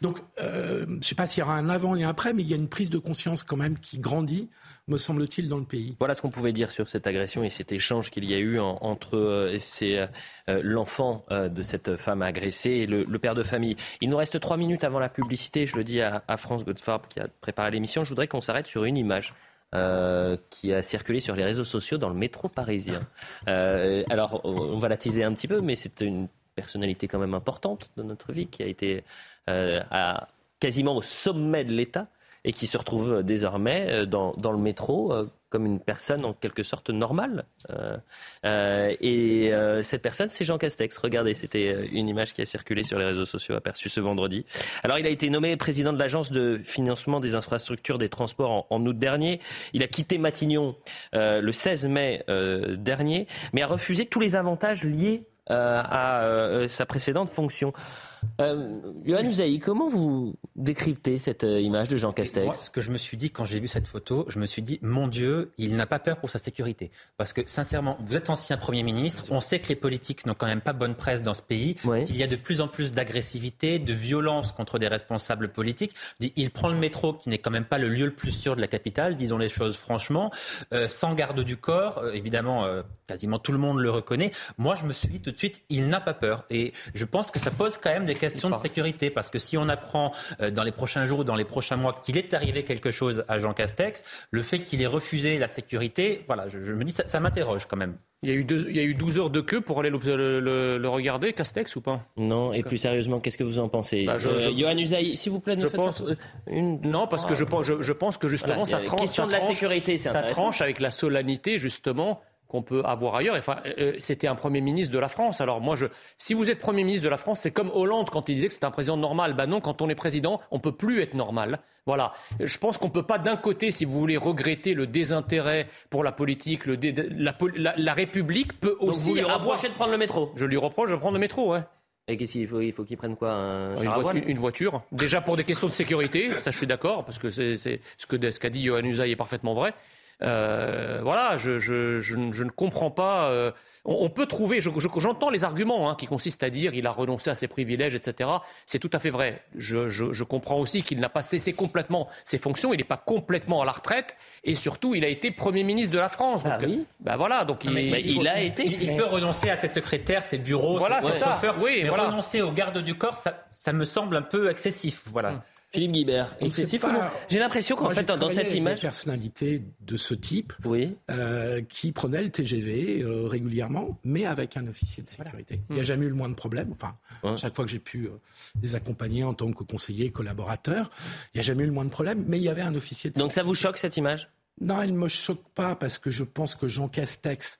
Donc euh, je ne sais pas s'il y aura un avant et un après, mais il y a une prise de conscience quand même qui grandit me semble-t-il, dans le pays. Voilà ce qu'on pouvait dire sur cette agression et cet échange qu'il y a eu entre euh, euh, l'enfant de cette femme agressée et le, père de famille. Il nous reste trois minutes avant la publicité. Je le dis à, à France Godfarb qui a préparé l'émission. Je voudrais qu'on s'arrête sur une image. qui a circulé sur les réseaux sociaux dans le métro parisien. alors, on va la teaser un petit peu, mais c'est une personnalité quand même importante de notre vie qui a été à, quasiment au sommet de l'État et qui se retrouve désormais euh, dans, dans le métro euh, comme une personne en quelque sorte normale. Euh, et cette personne, c'est Jean Castex. Regardez, c'était une image qui a circulé sur les réseaux sociaux, aperçue ce vendredi. Alors, il a été nommé président de l'Agence de financement des infrastructures des transports en août dernier. Il a quitté Matignon le 16 mai dernier, mais a refusé tous les avantages liés à sa précédente fonction. Euh, Yohann Usaï, comment vous décryptez cette euh, image de Jean Castex Moi, Ce que je me suis dit quand j'ai vu cette photo, je me suis dit, mon Dieu, il n'a pas peur pour sa sécurité. Parce que sincèrement, vous êtes ancien Premier ministre, on sait que les politiques n'ont quand même pas bonne presse dans ce pays. Il y a de plus en plus d'agressivité, de violence contre des responsables politiques. Il prend le métro, qui n'est quand même pas le lieu le plus sûr de la capitale, disons les choses franchement, euh, sans garde du corps. évidemment, quasiment tout le monde le reconnaît. Moi, je me suis dit tout de suite, il n'a pas peur. Et je pense que ça pose quand même des questions de sécurité. Parce que si on apprend euh, dans les prochains jours ou dans les prochains mois qu'il est arrivé quelque chose à Jean Castex, le fait qu'il ait refusé la sécurité, voilà, je, me dis, ça, ça m'interroge quand même. Il y, a eu il y a eu 12 heures de queue pour aller le, regarder, Castex, ou pas? Non, et plus sérieusement, qu'est-ce que vous en pensez? Bah, euh, Johan Usaï, s'il vous plaît, je pense, une... Non, parce que je pense, je, pense que justement, ça, tranche, de la sécurité, ça tranche avec la solennité, justement, qu'on peut avoir ailleurs. Enfin, euh, c'était un Premier ministre de la France. Alors moi, je, si vous êtes Premier ministre de la France, c'est comme Hollande quand il disait que c'était un président normal. Ben non, quand on est président, on peut plus être normal. Voilà. Je pense qu'on ne peut pas d'un côté, si vous voulez, regretter le désintérêt pour la politique, le la, République peut aussi vous lui avoir... de prendre le métro? Je lui reproche de prendre le métro, ouais. Et qu'est-ce qu'il faut Il faut qu'il prenne quoi un une, voiture, une, voiture, Déjà pour des questions de sécurité, ça je suis d'accord, parce que c'est ce qu'a ce dit Johan Usaï est parfaitement vrai. Euh, voilà, je, je, je, je, ne comprends pas. Euh, on, peut trouver, j'entends les arguments hein, qui consistent à dire il a renoncé à ses privilèges, etc. C'est tout à fait vrai. Je, comprends aussi qu'il n'a pas cessé complètement ses fonctions, il n'est pas complètement à la retraite, et surtout il a été Premier ministre de la France. ah oui ben voilà, donc il, il, a été. Il, peut renoncer à ses secrétaires, ses bureaux, voilà, ses, chauffeurs, oui, mais renoncer au garde du corps, ça, ça me semble un peu excessif. Voilà. Hum. Philippe Guibert, excessif J'ai l'impression qu'en fait, dans cette image. Des personnalités de ce type oui. euh, qui prenaient le TGV euh, régulièrement, mais avec un officier de sécurité. Il n'y a jamais eu le moins de problèmes. Enfin, chaque fois que j'ai pu euh, les accompagner en tant que conseiller, collaborateur, il n'y a jamais eu le moins de problèmes, mais il y avait un officier de sécurité. Donc ça vous choque cette image? Non, elle ne me choque pas parce que je pense que Jean Castex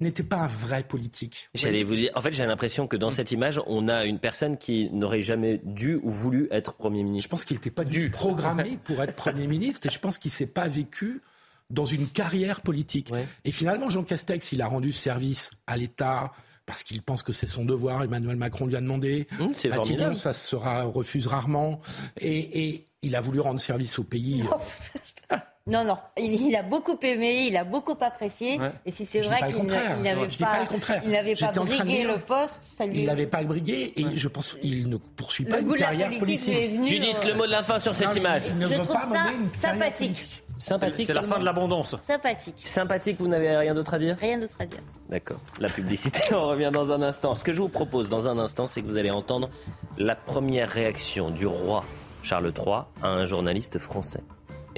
n'était pas un vrai politique. J'allais vous dire, en fait, j'ai l'impression que dans mm. cette image, on a une personne qui n'aurait jamais dû ou voulu être Premier ministre. Je pense qu'il n'était pas dû programmé pour être Premier ministre et je pense qu'il ne s'est pas vécu dans une carrière politique. Et finalement, Jean Castex, il a rendu service à l'État, parce qu'il pense que c'est son devoir. Emmanuel Macron lui a demandé. Mmh, c'est Matignon, ça se refuse rarement. Et, il a voulu rendre service au pays. Non, non, il, a beaucoup aimé, il a beaucoup apprécié. Et si c'est vrai qu'il n'avait pas, il n'avait pas brigué le poste, ça lui... Il n'avait pas brigué et je pense qu'il ne poursuit pas une carrière politique. Judith, le mot de la fin sur cette image. Je trouve ça sympathique. Sympathique. C'est la fin de l'abondance. Sympathique. Sympathique, vous n'avez rien d'autre à dire? Rien d'autre à dire. D'accord. La publicité, on revient dans un instant. Ce que je vous propose dans un instant, c'est que vous allez entendre la première réaction du roi Charles III à un journaliste français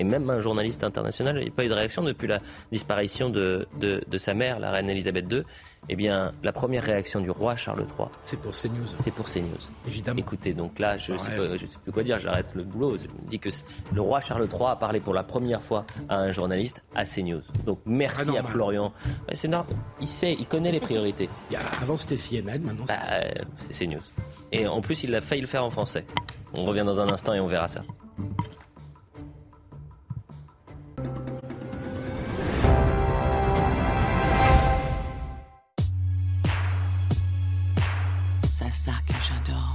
et même un journaliste international. Il n'y a pas eu de réaction depuis la disparition de, de, sa mère, la reine Elisabeth II. Eh bien, la première réaction du roi Charles III. C'est pour CNews. C'est pour CNews. Évidemment. Écoutez, donc là, je ne sais, plus quoi dire, j'arrête le boulot. Je me dis que le roi Charles III a parlé pour la première fois à un journaliste à CNews. Donc merci à Florian. c'est normal. Il sait, il connaît les priorités. avant c'était CNN, maintenant bah, c'est CNews. Et en plus, il a failli le faire en français. On revient dans un instant et on verra ça. Ça que j'adore.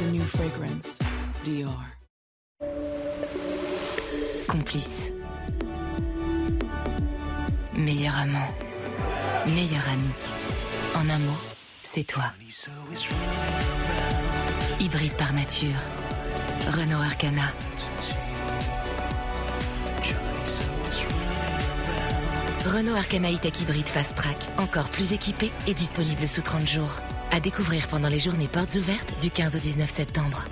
The new fragrance, Dior. Complice. Meilleur amant. Meilleur ami. En un mot, c'est toi. Hybride par nature. Renault Arcana. Renault Arcana E-Tech Hybride Fast Track, encore plus équipé et disponible sous 30 jours. À découvrir pendant les journées portes ouvertes du 15 au 19 septembre.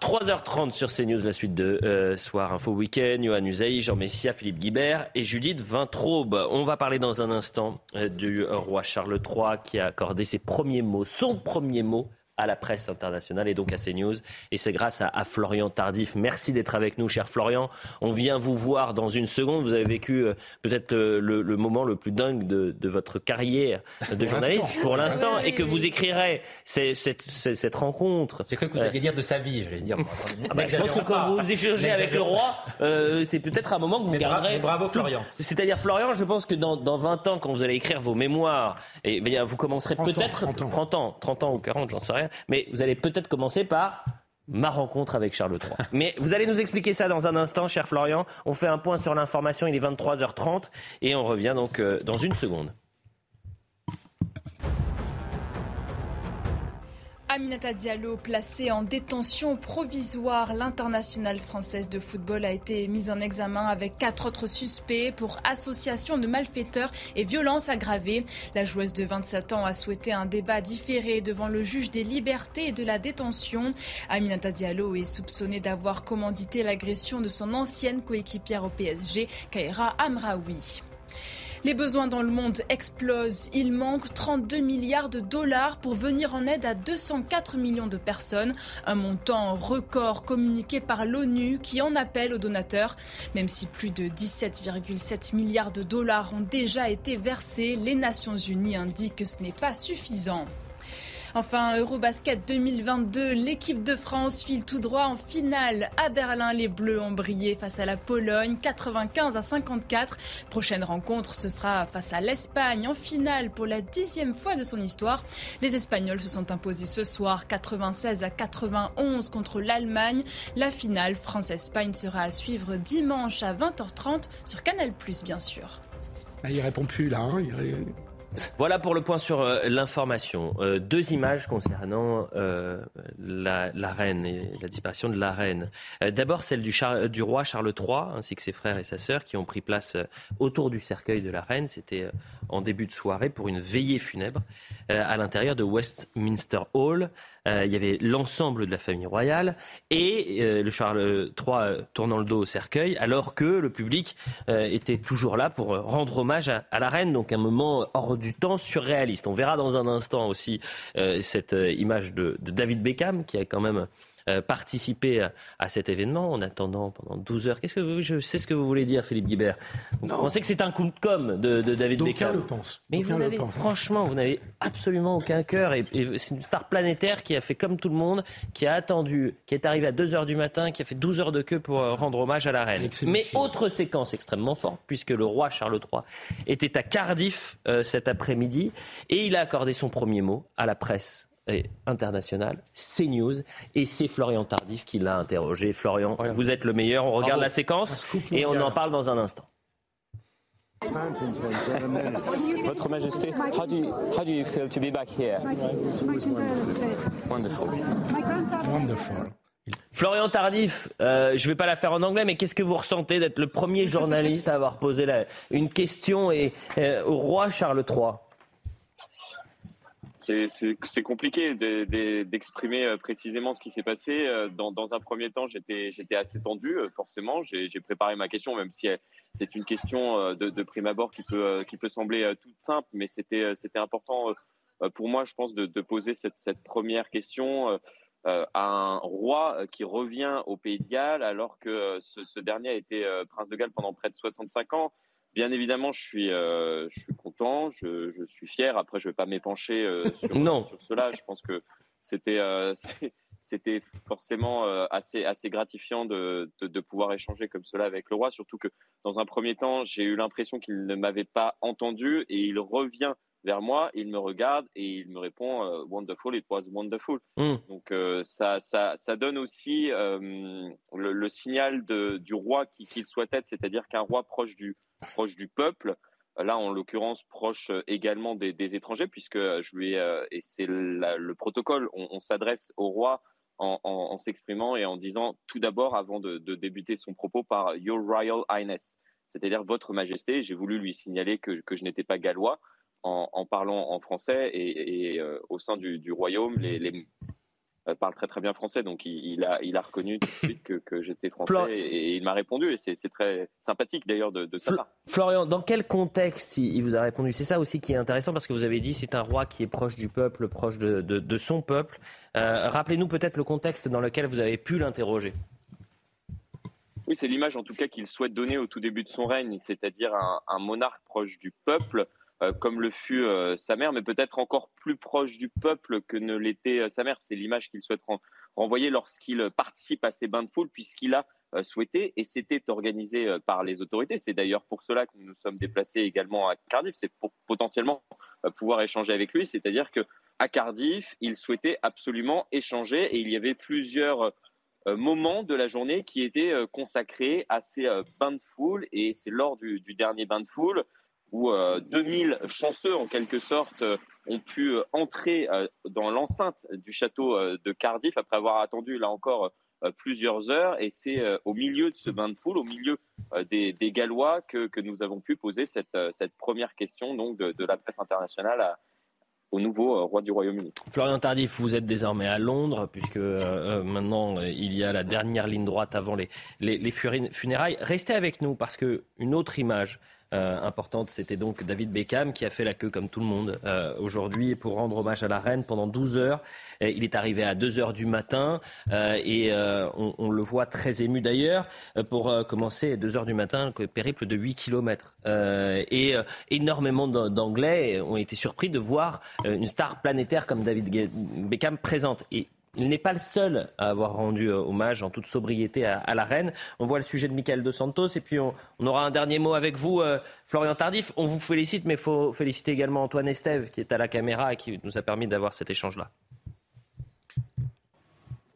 3h30 sur CNews, la suite de euh, Soir Info Week-end. Johan Usaï, Jean Messia, Philippe Guibert et Judith Vintraube. On va parler dans un instant euh, du roi Charles III qui a accordé ses premiers mots, son premier mot à la presse internationale et donc à CNews. Et c'est grâce à, à, Florian Tardif. Merci d'être avec nous, cher Florian. On vient vous voir dans une seconde. Vous avez vécu euh, peut-être le, le, moment le plus dingue de, de votre carrière de journaliste pour l'instant et que vous écrirez cette, cette, cette rencontre. J'ai cru que vous alliez dire de sa vie, j'allais dire. Ah bah, je pense que quand vous échangez avec le roi, euh, c'est peut-être un moment que vous mais garderez. Bra bravo, Florian. C'est-à-dire, Florian, je pense que dans, dans 20 ans, quand vous allez écrire vos mémoires, et, bien, vous commencerez peut-être 30, 30 ans, 30 ans ou 40, j'en sais rien mais vous allez peut-être commencer par ma rencontre avec Charles III. Mais vous allez nous expliquer ça dans un instant, cher Florian. On fait un point sur l'information, il est 23h30 et on revient donc euh, dans une seconde. Aminata Diallo, placée en détention provisoire, l'internationale française de football a été mise en examen avec quatre autres suspects pour association de malfaiteurs et violence aggravée. La joueuse de 27 ans a souhaité un débat différé devant le juge des libertés et de la détention. Aminata Diallo est soupçonnée d'avoir commandité l'agression de son ancienne coéquipière au PSG, Kaira Amraoui. Les besoins dans le monde explosent. Il manque 32 milliards de dollars pour venir en aide à 204 millions de personnes. Un montant record communiqué par l'ONU qui en appelle aux donateurs. Même si plus de 17,7 milliards de dollars ont déjà été versés, les Nations Unies indiquent que ce n'est pas suffisant. Enfin, Eurobasket 2022, l'équipe de France file tout droit en finale. À Berlin, les Bleus ont brillé face à la Pologne, 95 à 54. Prochaine rencontre, ce sera face à l'Espagne en finale pour la dixième fois de son histoire. Les Espagnols se sont imposés ce soir 96 à 91 contre l'Allemagne. La finale France-Espagne sera à suivre dimanche à 20h30 sur Canal+, bien sûr. Ah, il répond plus là. Hein. Voilà pour le point sur euh, l'information. Euh, deux images concernant euh, la, la, reine et la disparition de la reine. D'abord celle du, du, roi Charles III ainsi que ses frères et sa sœur qui ont pris place autour du cercueil de la reine. C'était en début de soirée pour une veillée funèbre à l'intérieur de Westminster Hall. Euh, il y avait l'ensemble de la famille royale et euh, le Charles III euh, tournant le dos au cercueil, alors que le public était toujours là pour rendre hommage à, la reine. Donc un moment hors du temps, surréaliste. On verra dans un instant aussi cette image de, de David Beckham qui a quand même euh, participer à, à, cet événement en attendant pendant 12 heures. Qu'est-ce que vous, je sais ce que vous voulez dire, Philippe Guibert. Vous pensez que c'est un coup de com de, de David Beckham le pense. Mais vous n'avez, franchement, vous n'avez absolument aucun cœur. Et, et, c'est une star planétaire qui a fait comme tout le monde, qui a attendu, qui est arrivé à 2 heures du matin, qui a fait 12 heures de queue pour euh, rendre hommage à la reine. Mais autre séquence extrêmement forte, puisque le roi Charles III était à Cardiff euh, cet après-midi et il a accordé son premier mot à la presse international, CNews, et c'est Florian Tardif qui l'a interrogé. Florian, vous êtes le meilleur, on regarde Bravo. la séquence et on en parle dans un instant. Votre Majesté, how do you, how do you feel to be back here? Wonderful. Wonderful. Florian Tardif, euh, je ne vais pas la faire en anglais, mais qu'est-ce que vous ressentez d'être le premier journaliste à avoir posé la, une question et, euh, au roi Charles III c'est compliqué d'exprimer euh, précisément ce qui s'est passé. Euh, dans, un premier temps, j'étais assez tendu, euh, forcément. J'ai préparé ma question, même si c'est une question de, prime abord qui peut, sembler toute simple, mais c'était important pour moi, je pense, de, poser cette, première question à un roi qui revient au Pays de Galles alors que ce dernier a été prince de Galles pendant près de 65 ans. Bien évidemment, je suis, euh, je suis content, je, je, suis fier. Après, je vais pas m'épancher euh, sur, non. sur cela. Je pense que c'était, euh, c'était forcément euh, assez, assez gratifiant de, de, de, pouvoir échanger comme cela avec le roi. Surtout que dans un premier temps, j'ai eu l'impression qu'il ne m'avait pas entendu et il revient vers moi, il me regarde et il me répond euh, wonderful, it was wonderful. Mm. Donc euh, ça, ça, ça donne aussi euh, le, le, signal de, du roi qu'il qui souhaite être, c'est-à-dire qu'un roi proche du, proche du peuple là en l'occurrence proche également des, étrangers, puisque je lui ai, et c'est le protocole, on, s'adresse au roi en, s'exprimant et en disant tout d'abord, avant de, débuter son propos, par Your Royal Highness, c'est-à-dire Votre Majesté. J'ai voulu lui signaler que, je n'étais pas gallois en, parlant en français et, au sein du, royaume, les, les euh, parle très très bien français, donc il, a, il a reconnu tout de suite que, j'étais français et, il m'a répondu et c'est très sympathique d'ailleurs de, de sa part. Florian, dans quel contexte il, vous a répondu? C'est ça aussi qui est intéressant parce que vous avez dit c'est un roi qui est proche du peuple, proche de, son peuple. Euh, rappelez-nous peut-être le contexte dans lequel vous avez pu l'interroger. Oui, c'est l'image en tout cas qu'il souhaite donner au tout début de son règne, c'est-à-dire un monarque proche du peuple euh, comme le fut euh, sa mère, mais peut-être encore plus proche du peuple que ne l'était euh, sa mère. C'est l'image qu'il souhaite renvoyer lorsqu'il participe à ces bains de foule, puisqu'il a souhaité, et c'était organisé par les autorités. C'est d'ailleurs pour cela que nous nous sommes déplacés également à Cardiff. C'est pour potentiellement pouvoir échanger avec lui. C'est-à-dire que à Cardiff, il souhaitait absolument échanger, et il y avait plusieurs moments de la journée qui étaient consacrés à ces bains de foule, et c'est lors du, du dernier bain de foule où 2000 euh, chanceux, en quelque sorte, euh, ont pu euh, entrer dans l'enceinte du château de Cardiff après avoir attendu, là encore, plusieurs heures. Et c'est au milieu de ce bain de foule, au milieu des, Gallois, que, nous avons pu poser cette, première question donc, de, la presse internationale au nouveau roi du Royaume-Uni. Florian Tardif, vous êtes désormais à Londres, puisque maintenant il y a la dernière ligne droite avant les, les, les funérailles. Restez avec nous, parce qu'une autre image euh, importante. C'était donc David Beckham qui a fait la queue comme tout le monde euh, aujourd'hui pour rendre hommage à la reine pendant 12 heures. il est arrivé à 2 heures du matin euh, et on, le voit très ému d'ailleurs pour commencer à 2 heures du matin, le périple de 8 kilomètres. et énormément d'Anglais ont été surpris de voir une star planétaire comme David Beckham présente. Et il n'est pas le seul à avoir rendu euh, hommage en toute sobriété à, la reine. On voit le sujet de Michael Dos Santos et puis on, aura un dernier mot avec vous, euh, Florian Tardif. On vous félicite, mais il faut féliciter également Antoine Estève qui est à la caméra et qui nous a permis d'avoir cet échange-là.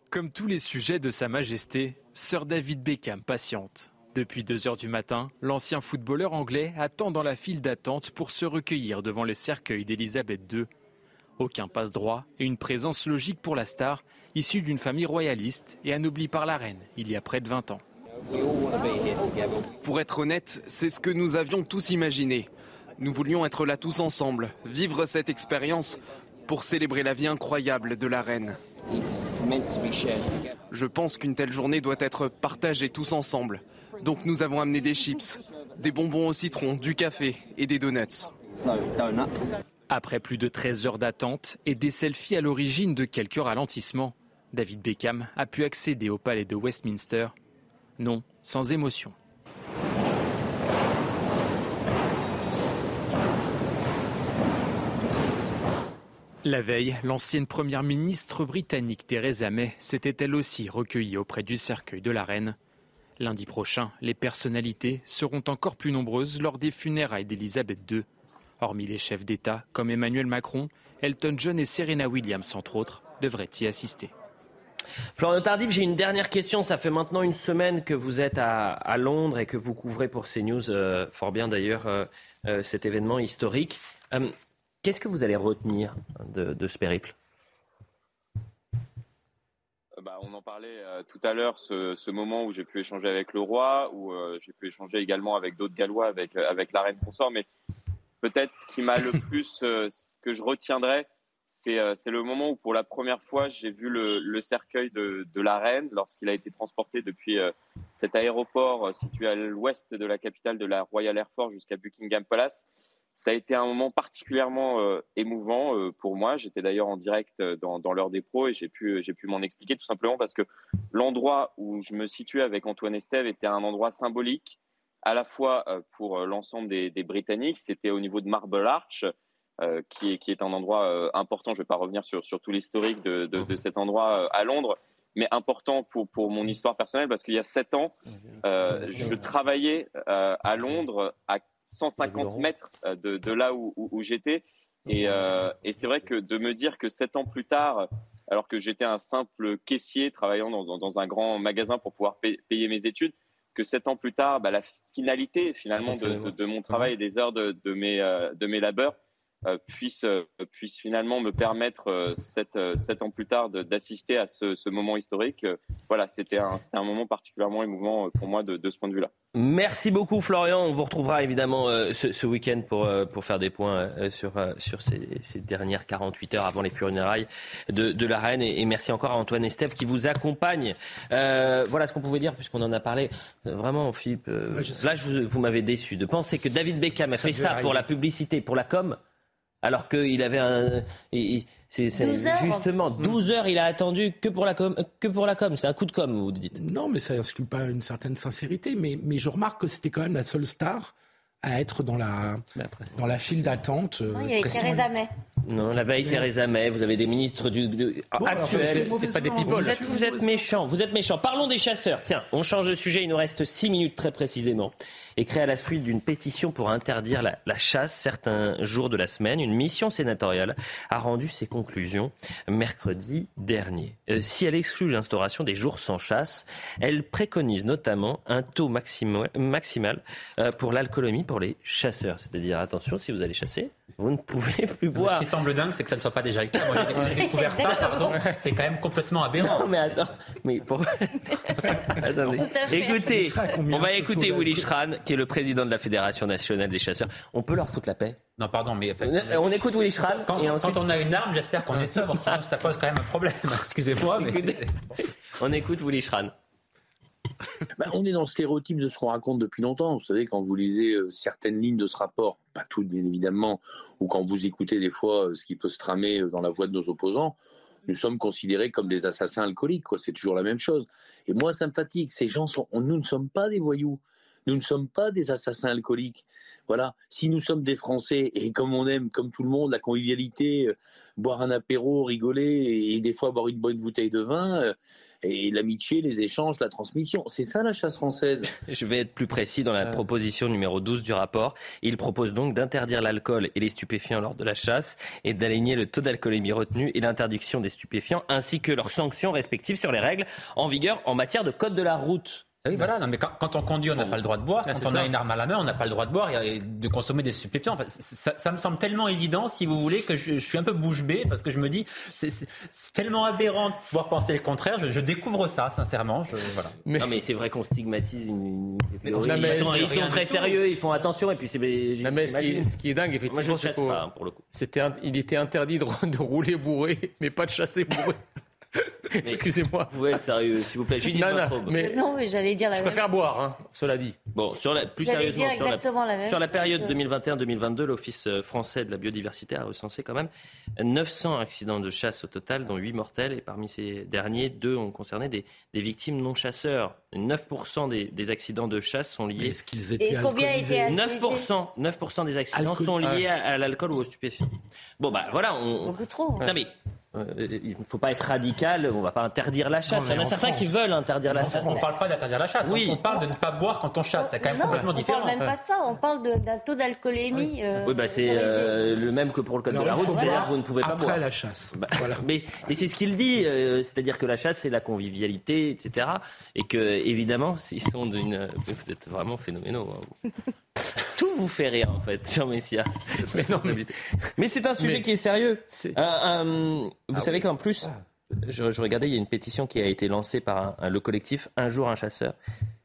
Comme tous les sujets de Sa Majesté, Sir David Beckham patiente. Depuis 2 heures du matin, l'ancien footballeur anglais attend dans la file d'attente pour se recueillir devant le cercueil d'Elisabeth II aucun passe-droit et une présence logique pour la star, issue d'une famille royaliste et anoblie par la reine il y a près de 20 ans. Pour être honnête, c'est ce que nous avions tous imaginé. Nous voulions être là tous ensemble, vivre cette expérience pour célébrer la vie incroyable de la reine. Je pense qu'une telle journée doit être partagée tous ensemble. Donc nous avons amené des chips, des bonbons au citron, du café et des donuts. Après plus de 13 heures d'attente et des selfies à l'origine de quelques ralentissements, David Beckham a pu accéder au palais de Westminster. Non, sans émotion. La veille, l'ancienne première ministre britannique Theresa May s'était elle aussi recueillie auprès du cercueil de la reine. Lundi prochain, les personnalités seront encore plus nombreuses lors des funérailles d'Elisabeth II. Hormis les chefs d'État comme Emmanuel Macron, Elton John et Serena Williams, entre autres, devraient y assister. Florian Tardif, j'ai une dernière question. Ça fait maintenant une semaine que vous êtes à, Londres et que vous couvrez pour CNews, euh, fort bien d'ailleurs, euh, euh, cet événement historique. Qu'est-ce que vous allez retenir de, ce périple? Bah, on en parlait tout à l'heure, ce, moment où j'ai pu échanger avec le roi, où j'ai pu échanger également avec d'autres Gallois, avec, avec la reine consort. Mais peut-être ce qui m'a le plus, euh, ce que je retiendrai, euh, c'est le moment où pour la première fois j'ai vu le, cercueil de, la reine lorsqu'il a été transporté depuis euh, cet aéroport situé à l'ouest de la capitale de la Royal Air Force jusqu'à Buckingham Palace. Ça a été un moment particulièrement émouvant pour moi. J'étais d'ailleurs en direct dans, dans l'heure des pros et j'ai pu, j'ai pu m'en expliquer tout simplement parce que l'endroit où je me situais avec Antoine Estève était un endroit symbolique à la fois euh, pour euh, l'ensemble des, Britanniques, c'était au niveau de Marble Arch, euh, qui, est, qui, est, un endroit important. Je ne vais pas revenir sur, sur tout l'historique de, de, cet endroit à Londres, mais important pour, pour mon histoire personnelle parce qu'il y a sept ans, je travaillais à Londres à 150 mètres de, de là où, où, j'étais. Et, et c'est vrai que de me dire que sept ans plus tard, alors que j'étais un simple caissier travaillant dans, dans, un grand magasin pour pouvoir payer mes études, que sept ans plus tard, bah, la finalité finalement de, de, mon travail et des heures de, de mes, de mes labeurs euh, puisse, euh, puisse finalement me permettre, euh, sept, sept, ans plus tard, d'assister à ce, ce, moment historique. voilà, c'était un, un, moment particulièrement émouvant pour moi de, de ce point de vue-là. Merci beaucoup Florian. On vous retrouvera évidemment ce, ce week-end pour, pour faire des points sur, sur ces, ces, dernières 48 heures avant les funérailles de, de la reine. Et, merci encore à Antoine Estève qui vous accompagne. voilà ce qu'on pouvait dire puisqu'on en a parlé. Vraiment, Philippe, là je vous, vous m'avez déçu de penser que David Beckham a fait ça pour la publicité, pour la com alors qu'il avait un. C'est justement 12 heures, il a attendu que pour la com. Que pour la com, c'est un coup de com, vous dites. Non, mais ça n'exclut pas une certaine sincérité. Mais, mais je remarque que c'était quand même la seule star à être dans la, dans la file d'attente. Euh, il y avait Theresa May. Non, la veille Theresa May, vous avez des ministres du, actuels. C'est pas des people. Vous êtes, vous êtes méchants, vous êtes méchants. Parlons des chasseurs. Tiens, on change de sujet, il nous reste 6 minutes très précisément est créée à la suite d'une pétition pour interdire la, chasse certains jours de la semaine. Une mission sénatoriale a rendu ses conclusions mercredi dernier. Euh, si elle exclut l'instauration des jours sans chasse, elle préconise notamment un taux maximal, euh, pour l'alcoolémie pour les chasseurs. C'est-à-dire, attention, si vous allez chasser, vous ne pouvez plus boire. Ce qui semble dingue, c'est que ça ne soit pas déjà le cas. Moi, j'ai découvert ça, pardon. C'est quand même complètement aberrant. Non, mais attends. Mais pour... Attendez. Écoutez, on va écouter Willy Schran, qui est le président de la Fédération nationale des chasseurs. On peut leur foutre la paix Non, pardon, mais. on écoute Willy Schran. Quand, et quand on a une arme, j'espère qu'on est sobre, sinon ça pose quand même un problème. Excusez-moi, mais. on écoute Willy Schran. Bah, on est dans le stéréotype de ce qu'on raconte depuis longtemps. Vous savez, quand vous lisez euh, certaines lignes de ce rapport, pas toutes bien évidemment, ou quand vous écoutez des fois euh, ce qui peut se tramer euh, dans la voix de nos opposants, nous sommes considérés comme des assassins alcooliques. C'est toujours la même chose. Et moi, ça me fatigue. Ces gens sont, nous ne sommes pas des voyous. Nous ne sommes pas des assassins alcooliques. Voilà. Si nous sommes des Français et comme on aime, comme tout le monde, la convivialité, boire un apéro, rigoler et des fois boire une bonne bouteille de vin, et l'amitié, les échanges, la transmission. C'est ça la chasse française. Je vais être plus précis dans la proposition numéro 12 du rapport. Il propose donc d'interdire l'alcool et les stupéfiants lors de la chasse et d'aligner le taux d'alcoolémie retenu et l'interdiction des stupéfiants ainsi que leurs sanctions respectives sur les règles en vigueur en matière de code de la route. Ah oui, voilà. Non, mais quand, on conduit, on n'a pas le droit de boire. quand on a une arme à la main, on n'a pas le droit de boire et de consommer des stupéfiants. ça, me semble tellement évident, si vous voulez, que je, suis un peu bouche bée parce que je me dis, c'est tellement aberrant de pouvoir penser le contraire. Je, découvre ça, sincèrement. voilà. mais... Non, mais c'est vrai qu'on stigmatise une. ils, sont, très sérieux, ils font attention et puis c'est. Ce, qui est dingue, effectivement, Moi, je ne pas hein, pour le coup. C'était, il était interdit de, de rouler bourré, mais pas de chasser bourré. Excusez-moi. Vous pouvez être sérieux, s'il vous plaît. Judith non, non, mais, non, mais j'allais dire la Je préfère boire, hein, cela dit. Bon, sur la, plus sérieusement, sur la, sur la, période 2021-2022, l'Office euh, français de la biodiversité a recensé quand même 900 accidents de chasse au total, dont 8 mortels. Et parmi ces derniers, deux ont concerné des, des victimes non chasseurs. 9% des, des, accidents de chasse sont liés. Est-ce qu'ils étaient et combien étaient 9%, 9 des accidents sont liés à, à l'alcool ou aux stupéfiants. Bon, bah voilà. On... Beaucoup trop. Non, mais il ne faut pas être radical, on ne va pas interdire la chasse. il y en a certains qui veulent interdire la chasse. On ne parle pas d'interdire la chasse, oui. on parle de ne pas boire quand on chasse. C'est quand même complètement différent. On ne parle même pas ça, on parle d'un taux d'alcoolémie. Oui, euh, bah c'est euh, le même que pour le code de la route, c'est-à-dire que vous ne pouvez pas boire. Après la chasse. Bah, voilà. mais, mais c'est ce qu'il dit, c'est-à-dire que la chasse, c'est la convivialité, etc. Et que, évidemment, s'ils sont d'une. Vous êtes vraiment phénoménaux. Hein, Tout vous fait rire, en fait, Jean Messia. Mais, c'est un sujet qui est sérieux. Euh, euh, vous ah savez qu'en plus, je, regardais, il y a une pétition qui a été lancée par le collectif Un jour un chasseur.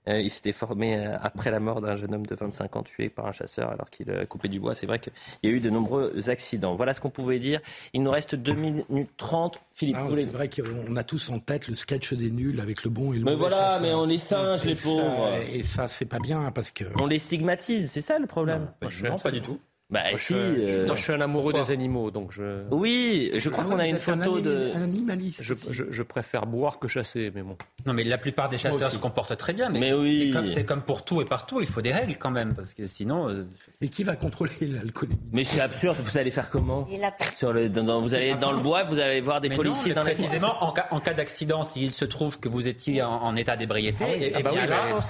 Euh, il s'était formé euh, après la mort d'un jeune homme de 25 ans tué par un chasseur alors qu'il euh, coupait du bois. C'est vrai qu'il y a eu de nombreux accidents. Voilà ce qu'on pouvait dire. Il nous reste 2 minutes 30. Philippe, ah, C'est vrai qu'on a tous en tête le sketch des nuls avec le bon et le mais mauvais voilà, mais on est singes, les pauvres. et ça, c'est pas bien parce que. On les stigmatise, c'est ça le problème. non pas du tout. Bah, je, si, euh, non, je suis un amoureux des animaux, donc je. Oui, je crois ah qu'on a une photo de. Un animaliste. Je, je, je, préfère boire que chasser, mais bon. Non, mais la plupart des chasseurs se comportent très bien, mais, mais oui. c'est comme, comme, pour tout et partout, il faut des règles quand même, parce que sinon. Euh, et qui va contrôler l'alcoolémie Mais c'est absurde. Vous allez faire comment Sur le, dans, Vous allez dans le bois, vous allez voir des policiers dans précisément en cas, en cas d'accident, s'il se trouve que vous étiez en, état d'ébriété, ah et, bah oui,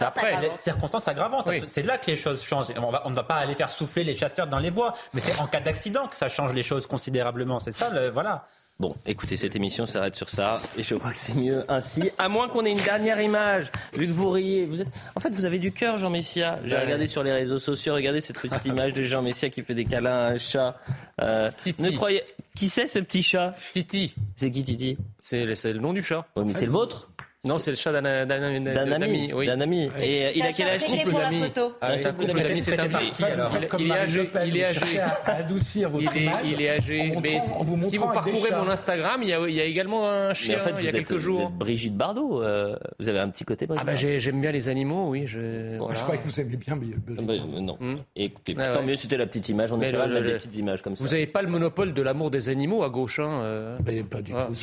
après, les circonstances aggravantes. C'est là que les choses changent. On, va, on ne va pas aller faire souffler les chasseurs dans les bois, mais c'est cas d'accident que ça change les choses considérablement. C'est ça, le, voilà. Bon, écoutez, cette émission s'arrête sur ça, et je crois que c'est mieux ainsi, à moins qu'on ait une dernière image, vu que vous riez. Vous êtes... En fait, vous avez du cœur, Jean Messia. J'ai regardé sur les réseaux sociaux, regardez cette petite image de Jean Messia qui fait des câlins à un chat. Euh, ne croyez... Qui c'est ce petit chat? Titi. C'est qui Titi? C'est le nom du chat. Oui, mais c'est le vôtre non, c'est le chat d'un ami. D'un ami, oui. Ami. Et il a quel âge pour la photo. Un couple d'amis, c'est un Il est âgé. Il est âgé. adoucir votre image. Il est âgé. Mais si vous parcourez mon Instagram, il y a également un chien il y a quelques jours. Brigitte Bardot, vous avez un petit côté Ah bah j'aime bien les animaux, oui. Je crois que vous aimez bien. Non. Écoutez, tant mieux, c'était la petite image. On de mettre des petites images comme ça. Vous n'avez pas le monopole de l'amour des animaux à gauche, hein Pas du tout.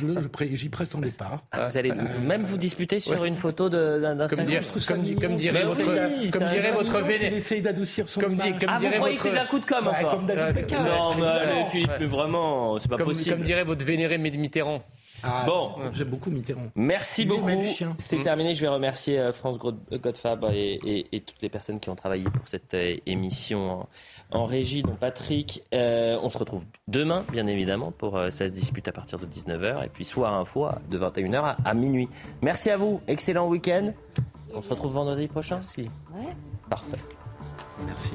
J'y prétendais pas. Vous allez même vous disputer sur une photo d'Instagram. Comme, comme, dirait votre, comme dirait votre véné... essaye d'adoucir son comme, image. Comme ah, vous croyez que c'est la coup de com' bah, encore Comme David Beckham. Non, mais allez, Philippe, mais vraiment, c'est pas possible. Comme dirait votre vénéré Mitterrand. Ah, bon, j'aime beaucoup Mitterrand. Merci beaucoup. C'est terminé. Je vais remercier euh, France Godfab et, et, et, toutes les personnes qui ont travaillé pour cette euh, émission en, régie, dont Patrick. Euh, on se retrouve demain, bien évidemment, pour euh, ça se dispute à partir de 19h et puis soir info de 21h à, à minuit. Merci à vous. Excellent week-end. On se retrouve vendredi prochain. Merci. Ouais. Parfait. Merci.